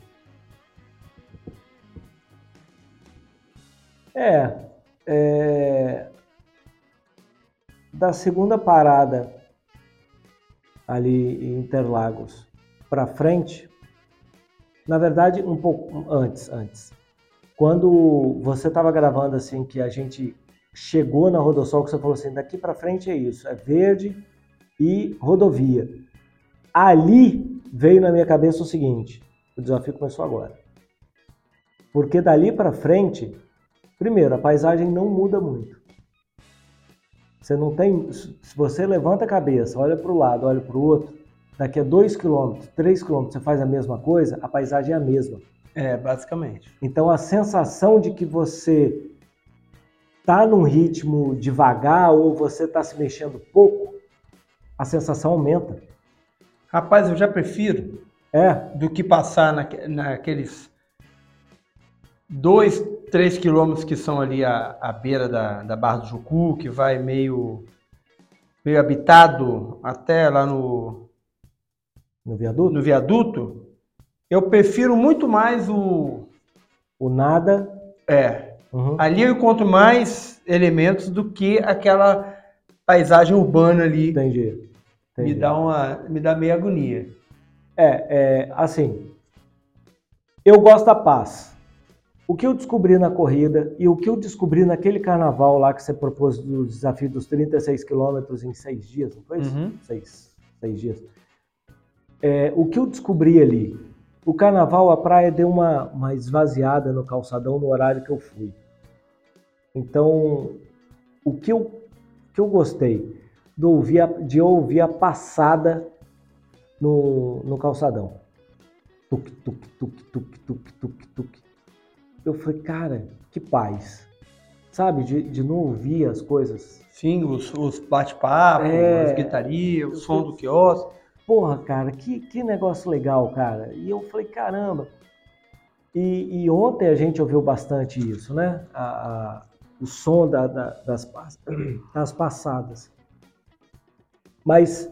É, é, da segunda parada ali em Interlagos para frente, na verdade um pouco antes, antes. Quando você estava gravando assim que a gente chegou na Rodossol, que você falou assim, daqui para frente é isso, é verde e rodovia. Ali veio na minha cabeça o seguinte, o desafio começou agora. Porque dali para frente Primeiro, a paisagem não muda muito. Você não tem. Se você levanta a cabeça, olha para o lado, olha para o outro, daqui a 2 km, 3 km você faz a mesma coisa, a paisagem é a mesma. É, basicamente. Então a sensação de que você está num ritmo devagar ou você está se mexendo pouco, a sensação aumenta. Rapaz, eu já prefiro É, do que passar naque- naqueles dois, três quilômetros que são ali à, à beira da, da Barra do Jucu, que vai meio, meio habitado até lá no, no viaduto, no viaduto. Eu prefiro muito mais o. o nada. É, uhum, ali eu encontro mais elementos do que aquela paisagem urbana ali. entendi. Me entendi. dá, uma, me dá meio agonia. É, é, assim, eu gosto da paz. O que eu descobri na corrida e o que eu descobri naquele carnaval lá que você propôs do desafio dos 36 quilômetros em seis dias, não foi isso? Uhum. Seis, seis dias. É, o que eu descobri ali, o carnaval, a praia deu uma, uma esvaziada no calçadão no horário que eu fui. Então, o que eu, que eu gostei de ouvir, a, de ouvir a passada no, no calçadão. Tuk, tuk, tuk, tuk, tuk, tuk, tuk. Eu falei, cara, que paz. sabe, de, de não ouvir as coisas. Sim, os, os bate-papos, É. as guitarias, o som do quiosque. Porra, cara, que, que negócio legal, cara. E eu falei, caramba. E, e ontem a gente ouviu bastante isso, né? A- a- o som da- da- das, das passadas. Mas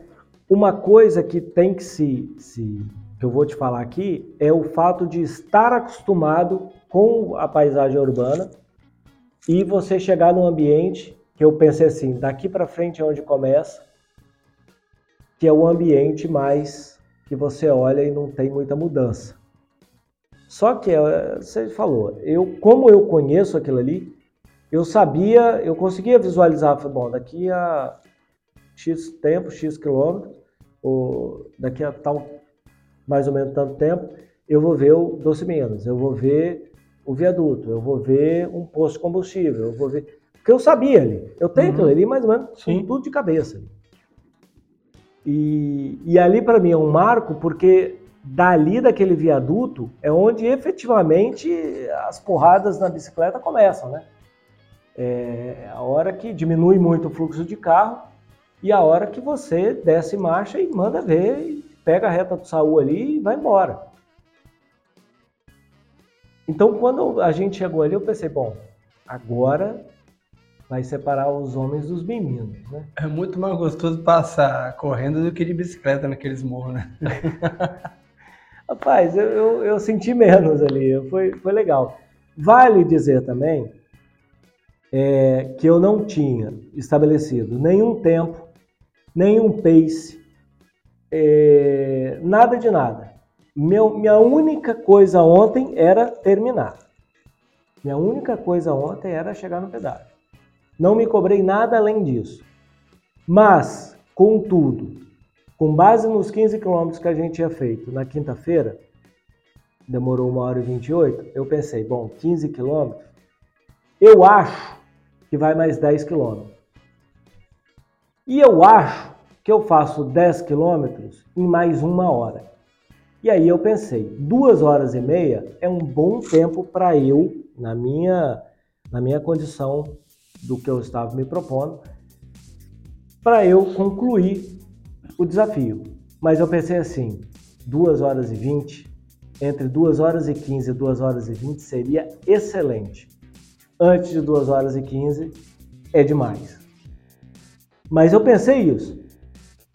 uma coisa que tem que se, se. que eu vou te falar aqui é o fato de estar acostumado com a paisagem urbana e você chegar num ambiente que eu pensei assim, daqui para frente é onde começa, que é o ambiente mais que você olha e não tem muita mudança. Só que eh, você falou, eu como eu conheço aquilo ali, eu sabia, eu conseguia visualizar, bom, daqui a x tempo, x quilômetros, ou daqui a tal mais ou menos tanto tempo, eu vou ver o Doce Minas, eu vou ver o viaduto, eu vou ver um posto de combustível, eu vou ver. Porque eu sabia ali, eu tenho Uhum. ali mais ou menos Sim. tudo de cabeça. E, e ali para mim é um marco porque dali daquele viaduto é onde efetivamente as porradas na bicicleta começam, né? É a hora que diminui muito o fluxo de carro e a hora que você desce marcha e manda ver, e pega a reta do Saúl ali e vai embora. Então, quando a gente chegou ali, eu pensei, bom, agora vai separar os homens dos meninos, né? É muito mais gostoso passar correndo do que de bicicleta naqueles morros, né? Rapaz, eu, eu, eu senti menos ali, foi, foi legal. Vale dizer também é, que eu não tinha estabelecido nenhum tempo, nenhum pace, é, nada de nada. Meu, minha única coisa ontem era terminar. Minha única coisa ontem era chegar no pedágio. Não me cobrei nada além disso. Mas, contudo, com base nos 15 quilômetros que a gente tinha feito na quinta-feira, demorou uma hora e 28, eu pensei, bom, 15 quilômetros, eu acho que vai mais 10 quilômetros. E eu acho que eu faço 10 quilômetros em mais uma hora. E aí eu pensei, duas horas e meia é um bom tempo para eu, na minha, na minha condição do que eu estava me propondo, para eu concluir o desafio. Mas eu pensei assim, 2 horas e 20, entre 2 horas e 15 e 2 horas e 20 seria excelente. Antes de 2 horas e 15 é demais. Mas eu pensei isso.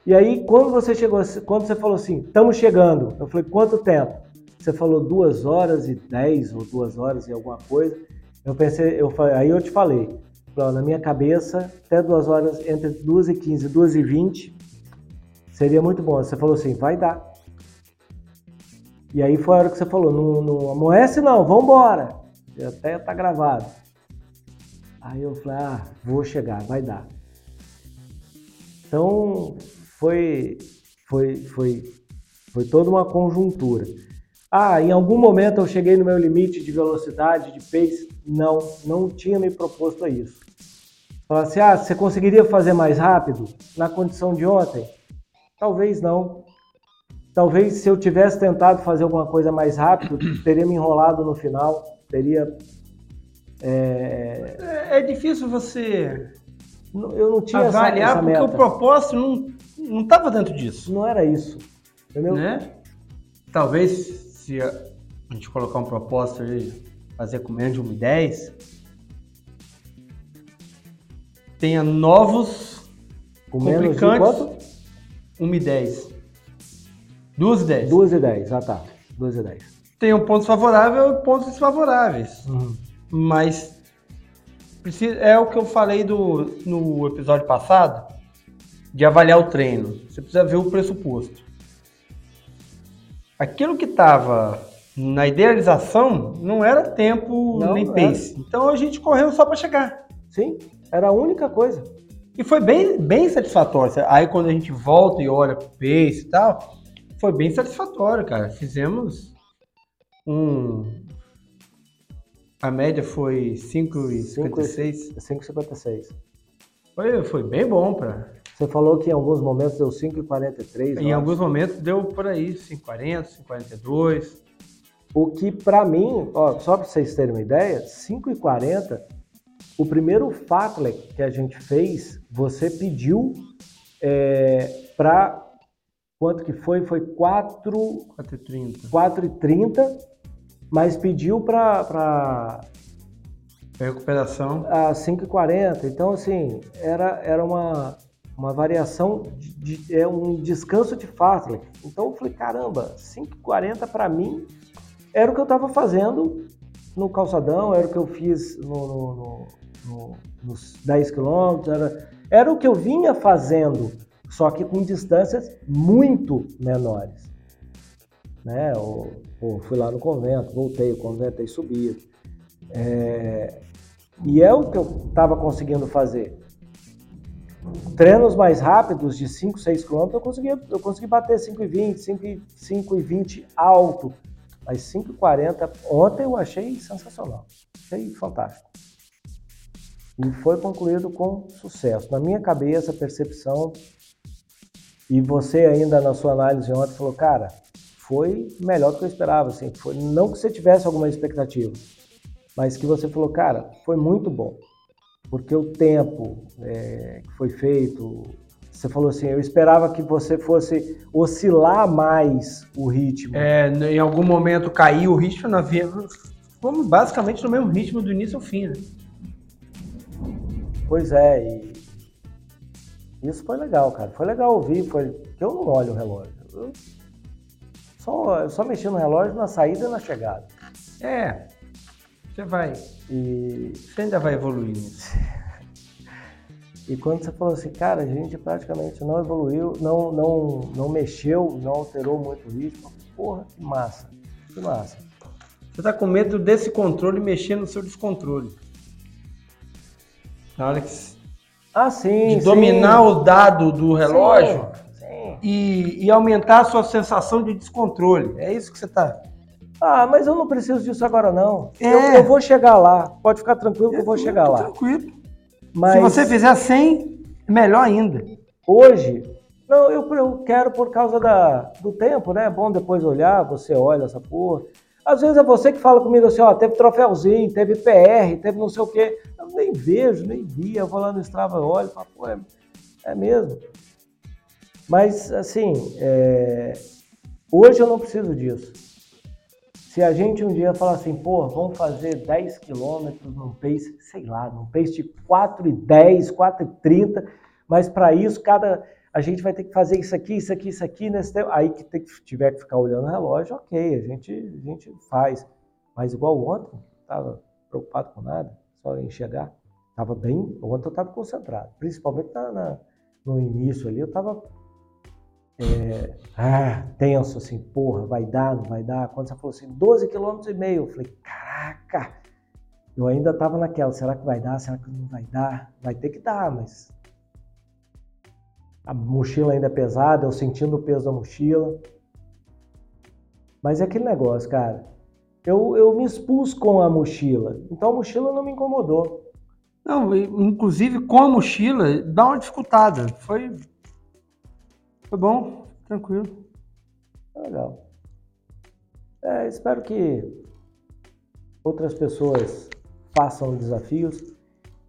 E aí, quando você chegou, quando você falou assim, estamos chegando, eu falei, quanto tempo? Você falou 2 horas e 10 ou 2 horas e alguma coisa. Eu pensei, eu falei, aí eu te falei, na minha cabeça, até 2 horas, entre 2 e 15 e 2 e 20, Seria muito bom. Você falou assim, vai dar. E aí foi a hora que você falou, não, não amoece não, vambora. E Até tá gravado. Aí eu falei, ah, vou chegar, vai dar. Então foi, foi, foi, foi toda uma conjuntura. Ah, em algum momento eu cheguei no meu limite de velocidade, de pace? Não, não tinha me proposto a isso. Falar assim, ah, você conseguiria fazer mais rápido na condição de ontem? Talvez não. Talvez se eu tivesse tentado fazer alguma coisa mais rápido, teria me enrolado no final, teria. é, É, é difícil você Eu não tinha essa, avaliar essa porque meta. o propósito não não estava dentro disso, Não era isso. Entendeu? né? Talvez se a gente colocar um propósito aí, fazer com menos de 1,10, tenha novos Com menos de complicantes. quanto? 1,10. 2 e 10. 2 e 10. Ah tá. 2 e 10. Tem um pontos favoráveis e pontos desfavoráveis. Uhum. Mas precisa- é o que eu falei do, no episódio passado, de avaliar o treino. Você precisa ver o pressuposto. Aquilo que estava na idealização não era tempo Não, nem não pace. Então a gente correu só para chegar. Sim, era a única coisa. E foi bem, bem satisfatório. Aí quando a gente volta e olha pro pace e tal, foi bem satisfatório, cara. Fizemos um. A média foi 5,56. 5,56. Foi, foi bem bom para. Você falou que em alguns momentos deu 5,43. Em alguns momentos deu por aí 5,40, 5,42. O que pra mim, ó, só para vocês terem uma ideia, 5,40 o primeiro Fatlek que a gente fez, você pediu é, para quanto que foi? Foi 4 4,30. 4,30, mas pediu para recuperação a 5,40. Então assim, era era uma uma variação de, de é um descanso de Fatlek. Então eu falei, caramba, 5,40 para mim era o que eu estava fazendo no calçadão, era o que eu fiz no, no, no, no nos 10 quilômetros, era, era o que eu vinha fazendo, só que com distâncias muito menores. Né? Eu, eu fui lá no convento, voltei, o convento aí subido. É, e é o que eu estava conseguindo fazer. Treinos mais rápidos, de 5, 6 km, eu consegui, eu consegui bater 5,20, 5,20 alto. Mas 5,40 ontem eu achei sensacional. Achei fantástico. E foi concluído com sucesso. Na minha cabeça, percepção, e você ainda na sua análise ontem falou, cara, foi melhor do que eu esperava. Assim, foi, não que você tivesse alguma expectativa, mas que você falou, cara, foi muito bom. Porque o tempo é, que foi feito, você falou assim, eu esperava que você fosse oscilar mais o ritmo. É, em algum momento caiu o ritmo, na via, fomos basicamente no mesmo ritmo do início ao fim, né? Pois é, e isso foi legal, cara. Foi legal ouvir, foi eu não olho o relógio. Eu só, só mexi no relógio na saída e na chegada. É, você vai. E você ainda vai evoluir nisso. E quando você falou assim, cara, a gente praticamente não evoluiu, não, não, não mexeu, não alterou muito o ritmo, porra, que massa, que massa. Você tá com medo desse controle mexer no seu descontrole. Na hora que. Ah, sim. De dominar sim. o dado do relógio. E, e aumentar a sua sensação de descontrole. É isso que você tá. Ah, mas eu não preciso disso agora, não. É. Eu, eu, vou chegar lá. Pode ficar tranquilo que eu vou chegar lá. Tranquilo. Mas Se você fizer 100, melhor ainda. Hoje, não, eu, eu quero por causa da, do tempo, né? É bom depois olhar, você olha essa porra. Às vezes é você que fala comigo assim, ó, teve troféuzinho, teve PR, teve não sei o quê. Eu nem vejo, nem vi. Eu vou lá no Strava, eu olho e falo, pô, é, é mesmo. Mas, assim, é... hoje eu não preciso disso. Se a gente um dia falar assim, pô, vamos fazer 10 quilômetros num pace, sei lá, num pace de 4,10, 4,30, mas para isso cada a gente vai ter que fazer isso aqui, isso aqui, isso aqui nesse tempo. Aí que, que tiver que ficar olhando o relógio, ok, a gente, a gente faz. Mas igual ontem, estava preocupado com nada, só em chegar. Estava bem, ontem eu estava concentrado, principalmente na, na, no início ali, eu estava é, ah, tenso, assim, porra, vai dar, não vai dar. Quando você falou assim, 12 km e meio, eu falei, caraca, eu ainda estava naquela, será que vai dar, será que não vai dar? Vai ter que dar, mas a mochila ainda é pesada, eu sentindo o peso da mochila. Mas é aquele negócio, cara, eu, eu me expus com a mochila, então a mochila não me incomodou. Não, inclusive com a mochila, dá uma dificultada, foi foi bom, tranquilo. Legal. É, espero que outras pessoas façam desafios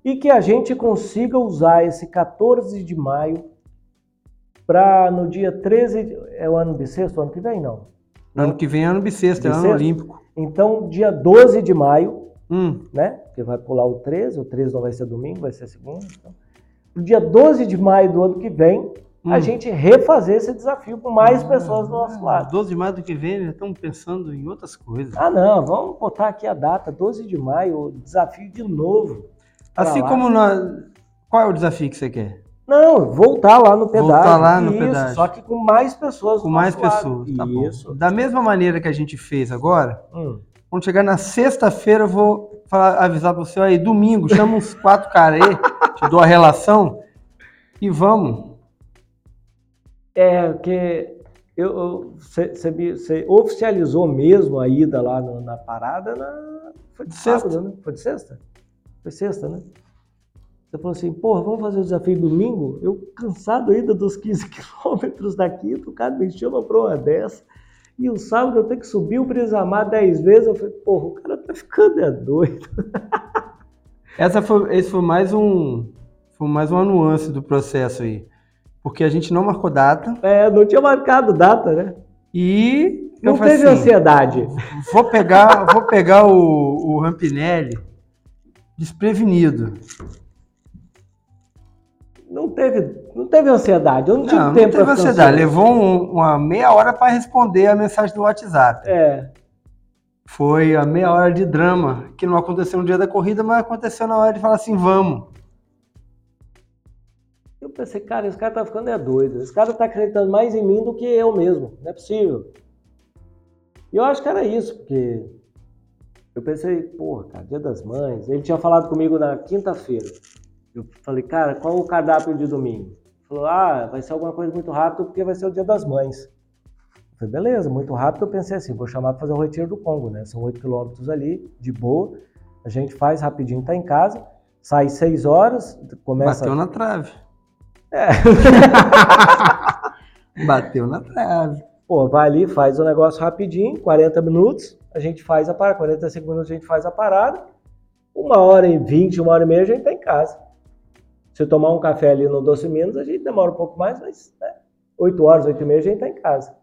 e que a gente consiga usar esse 14 de maio para no dia 13. É o ano bissexto? Ano que vem, não? Ano que vem é ano bissexto, bissexto? é ano olímpico. Então, dia 12 de maio, hum. né? Porque vai pular o 13, o 13 não vai ser domingo, vai ser segunda. Então. No dia 12 de maio do ano que vem, hum. a gente refazer esse desafio com mais ah, pessoas do nosso lado. 12 de maio do que vem, já estamos pensando em outras coisas. Ah, não, vamos botar aqui a data, 12 de maio, desafio de novo. Assim lá. como nós. Qual é o desafio que você quer? Não, voltar lá no pedágio. Voltar lá no isso, pedágio. Só que com mais pessoas. Com mais pessoas, tá isso. Bom. Da mesma maneira que a gente fez agora, hum. quando chegar na sexta-feira, eu vou falar, avisar para você aí, domingo, chama uns quatro caras aí, te dou a relação e vamos. É, porque você oficializou mesmo a ida lá no, na parada na, foi de sexta, sábado, né? Foi de sexta? Foi sexta, né? Você falou assim, porra, vamos fazer o desafio domingo? Eu cansado ainda dos 15 quilômetros daqui, o cara me chama pra uma dessa. E o sábado eu tenho que subir o Brisamar 10 vezes. Eu falei, porra, o cara tá ficando é doido. Essa foi, esse foi mais um, foi mais uma nuance do processo aí, porque a gente não marcou data. É, não tinha marcado data, né? E não teve assim, ansiedade. Vou pegar, vou pegar o, o Rampinelli desprevenido. Não teve, não teve ansiedade. Eu não tive não, tempo não teve ansiedade. Levou um, uma meia hora para responder a mensagem do WhatsApp. É. Foi a meia hora de drama, que não aconteceu no dia da corrida, mas aconteceu na hora de falar assim, vamos. Eu pensei, cara, esse cara tá ficando é doido. Esse cara tá acreditando mais em mim do que eu mesmo. Não é possível. E eu acho que era isso, porque eu pensei, porra, cara, dia das mães. Ele tinha falado comigo na quinta-feira. Eu falei, cara, qual o cardápio de domingo? Ele falou, ah, vai ser alguma coisa muito rápido porque vai ser o dia das mães. Falei, beleza, muito rápido. Eu pensei assim, vou chamar para fazer o retiro do Congo, né? São oito quilômetros ali, de boa. A gente faz rapidinho, tá em casa. Sai seis horas, começa... Bateu na trave. É. Bateu na trave. Pô, vai ali, faz o negócio rapidinho, 40 minutos, a gente faz a parada, 45 minutos a gente faz a parada, uma hora e 20, uma hora e meia a gente tá em casa. Se tomar um café ali no Doce Minas, a gente demora um pouco mais, mas né, 8 horas, 8 e meia a gente tá em casa.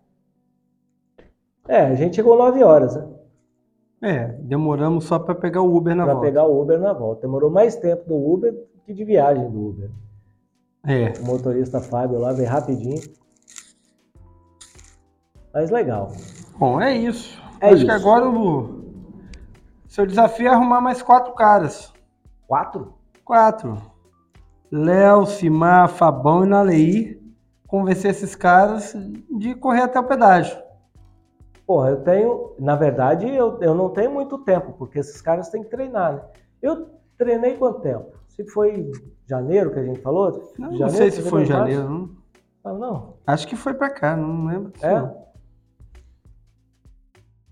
É, a gente chegou 9 horas, né? É, demoramos só para pegar o Uber na pra volta. Para pegar o Uber na volta. Demorou mais tempo do Uber que de viagem do Uber. É. O motorista Fábio lá veio rapidinho. Mas legal. Bom, é isso. É Acho isso. que agora o seu desafio é arrumar mais quatro caras. Quatro? Quatro. Léo, Simar, Fabão e Nalei. Convencer esses caras de correr até o pedágio. Porra, eu tenho. Na verdade, eu, eu não tenho muito tempo, porque esses caras têm que treinar, né? Eu treinei quanto tempo? Se foi janeiro que a gente falou? Não, janeiro, não sei se foi em janeiro. Não. Ah, não. Acho que foi pra cá, não lembro. É? não.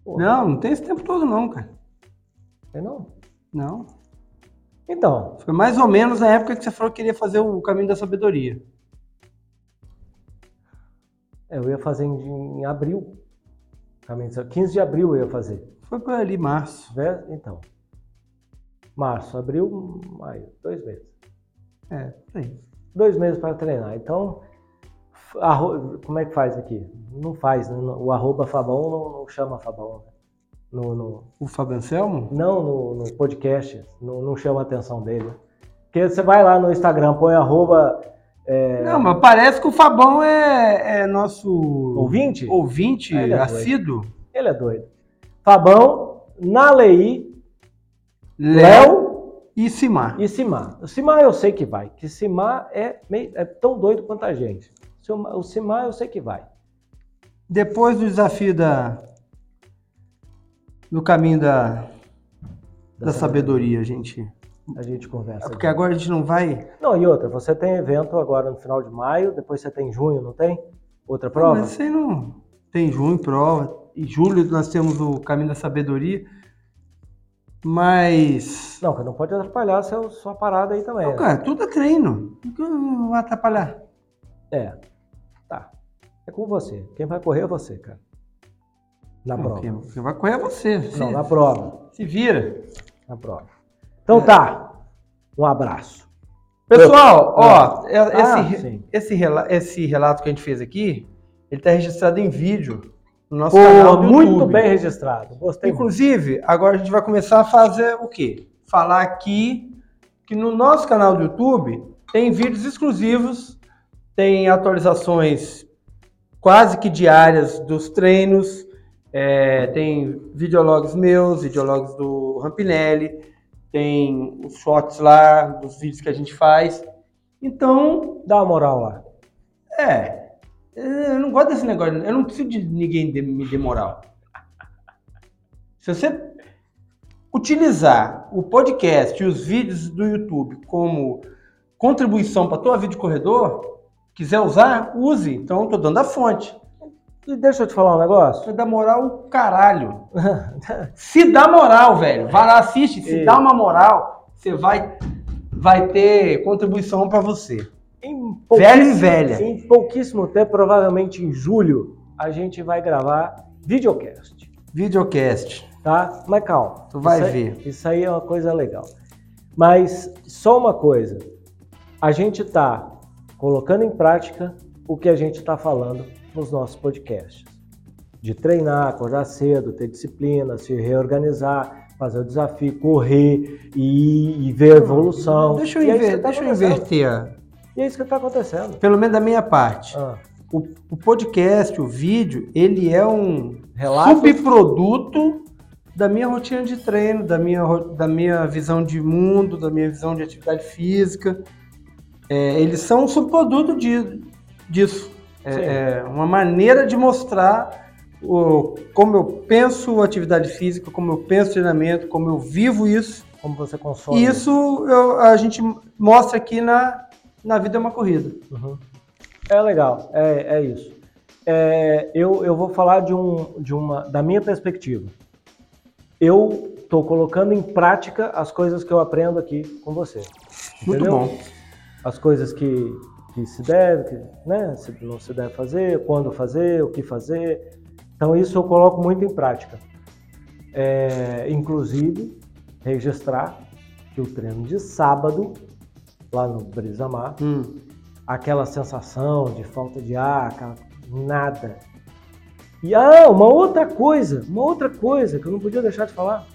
Não, não tem esse tempo todo não, cara. Tem não? Não. Então, Foi mais ou menos na época que você falou que queria fazer o caminho da sabedoria. é, eu ia fazer em, em abril. Caminho de- 15 de abril eu ia fazer. Foi por ali, março. Então. Março, abril, maio, dois meses. É, por aí. Dois meses para treinar. Então, arro- como é que faz aqui? Não faz, né? o arroba Fabão não, não chama Fabão. né? No, no- O Fábio Anselmo? não no, no podcast, não, não chama a atenção dele. Porque você vai lá no Instagram, põe arroba é, Não, mas parece que o Fabão é, é nosso ouvinte, ouvinte Ah, ele é assíduo. ele é doido. Fabão, Nalei, Léo Léo e Simar. e Simar. O Simar eu sei que vai, que Simar é, meio, é tão doido quanto a gente. O Simar- eu sei que vai. Depois do desafio da do caminho da, da sabedoria, gente. A gente conversa. É porque agora a gente não vai. Não, e outra, você tem evento agora no final de maio, depois você tem junho, não tem? Outra prova? Mas isso aí não. Tem junho, prova. Em julho nós temos o caminho da sabedoria. Mas. Não, que não pode atrapalhar seu, sua parada aí também. Não, né? cara, tudo é treino. Por que não vai atrapalhar? É. Tá. É com você. Quem vai correr é você, cara. Na Não, prova. quem, quem vai correr é você. Se, Não, na prova. se vira. Na prova. Então tá. Um abraço. Pessoal, ó, é- Ah, esse, esse, rela- esse relato que a gente fez aqui, ele está registrado em vídeo no nosso Pô, canal do muito YouTube. bem registrado. Gostei muito. Inclusive, agora a gente vai começar a fazer o quê? Falar aqui que no nosso canal do YouTube tem vídeos exclusivos, tem atualizações quase que diárias dos treinos, é, tem videologs meus, videologs do Rampinelli, tem os shots lá dos vídeos que a gente faz. Então, Dá uma moral lá. é, eu não gosto desse negócio, eu não preciso de ninguém de- me dê moral. Se você utilizar o podcast e os vídeos do YouTube como contribuição para tua vida de corredor, quiser usar, use. Então, eu tô dando a fonte. E deixa eu te falar um negócio. Você dá moral o caralho. Se dá moral, velho. Vai lá, assiste. Se E- dá uma moral, você vai, vai ter contribuição para você. Em Velho e velha. Em pouquíssimo tempo, provavelmente em julho, a gente vai gravar videocast. Videocast. Tá? Mas calma. Tu vai Isso aí- ver. Isso aí é uma coisa legal. Mas só uma coisa, a gente está colocando em prática o que a gente está falando nos nossos podcasts. De treinar, acordar cedo, ter disciplina, se reorganizar, fazer o desafio, correr e, e ver a evolução. Deixa eu, inver- tá deixa eu inverter, E é isso que está acontecendo. pelo menos da minha parte. Ah, O, o podcast, o vídeo, ele é um relato. subproduto da minha rotina de treino, da minha, da minha visão de mundo, da minha visão de atividade física. É, eles são um subproduto de, disso. É, é uma maneira de mostrar o, como eu penso atividade física, como eu penso treinamento, como eu vivo isso. Como você consome. E isso eu- a gente mostra aqui na, na Vida é uma Corrida. Uhum. É legal, é, é isso. É, eu, eu vou falar de, um, de uma, da minha perspectiva. Eu estou colocando em prática as coisas que eu aprendo aqui com você. Muito Entendeu? bom. As coisas que, que se deve, que né, se não se deve fazer, quando fazer, o que fazer. Então isso eu coloco muito em prática. É, inclusive, registrar que o treino de sábado, lá no Brisamar, Hum. aquela sensação de falta de ar, aquela, nada. E ah, uma outra coisa, uma outra coisa que eu não podia deixar de falar.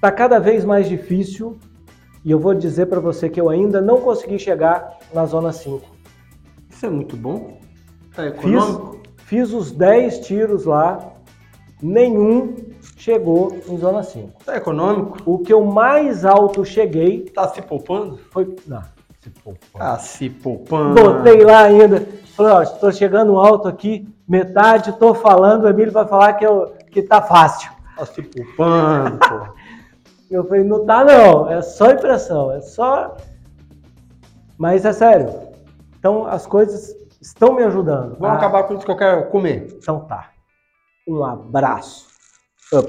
Tá cada vez mais difícil e eu vou dizer para você que eu ainda não consegui chegar na zona 5. Isso é muito bom. Tá Fiz, econômico. fiz os 10 tiros lá, nenhum chegou em zona 5. Tá econômico. O que eu mais alto cheguei Tá se poupando? foi. Não, se pô. Tá se poupando. Botei lá ainda. Falei, ó, estou chegando alto aqui, metade, tô falando, o Emílio vai falar que, eu, que tá fácil. Tá se poupando, pô. Eu falei, não tá não, é só impressão, é só. Mas é sério. Então as coisas estão me ajudando. Vamos Ah, acabar com isso que eu quero comer. Então tá. Um abraço. 二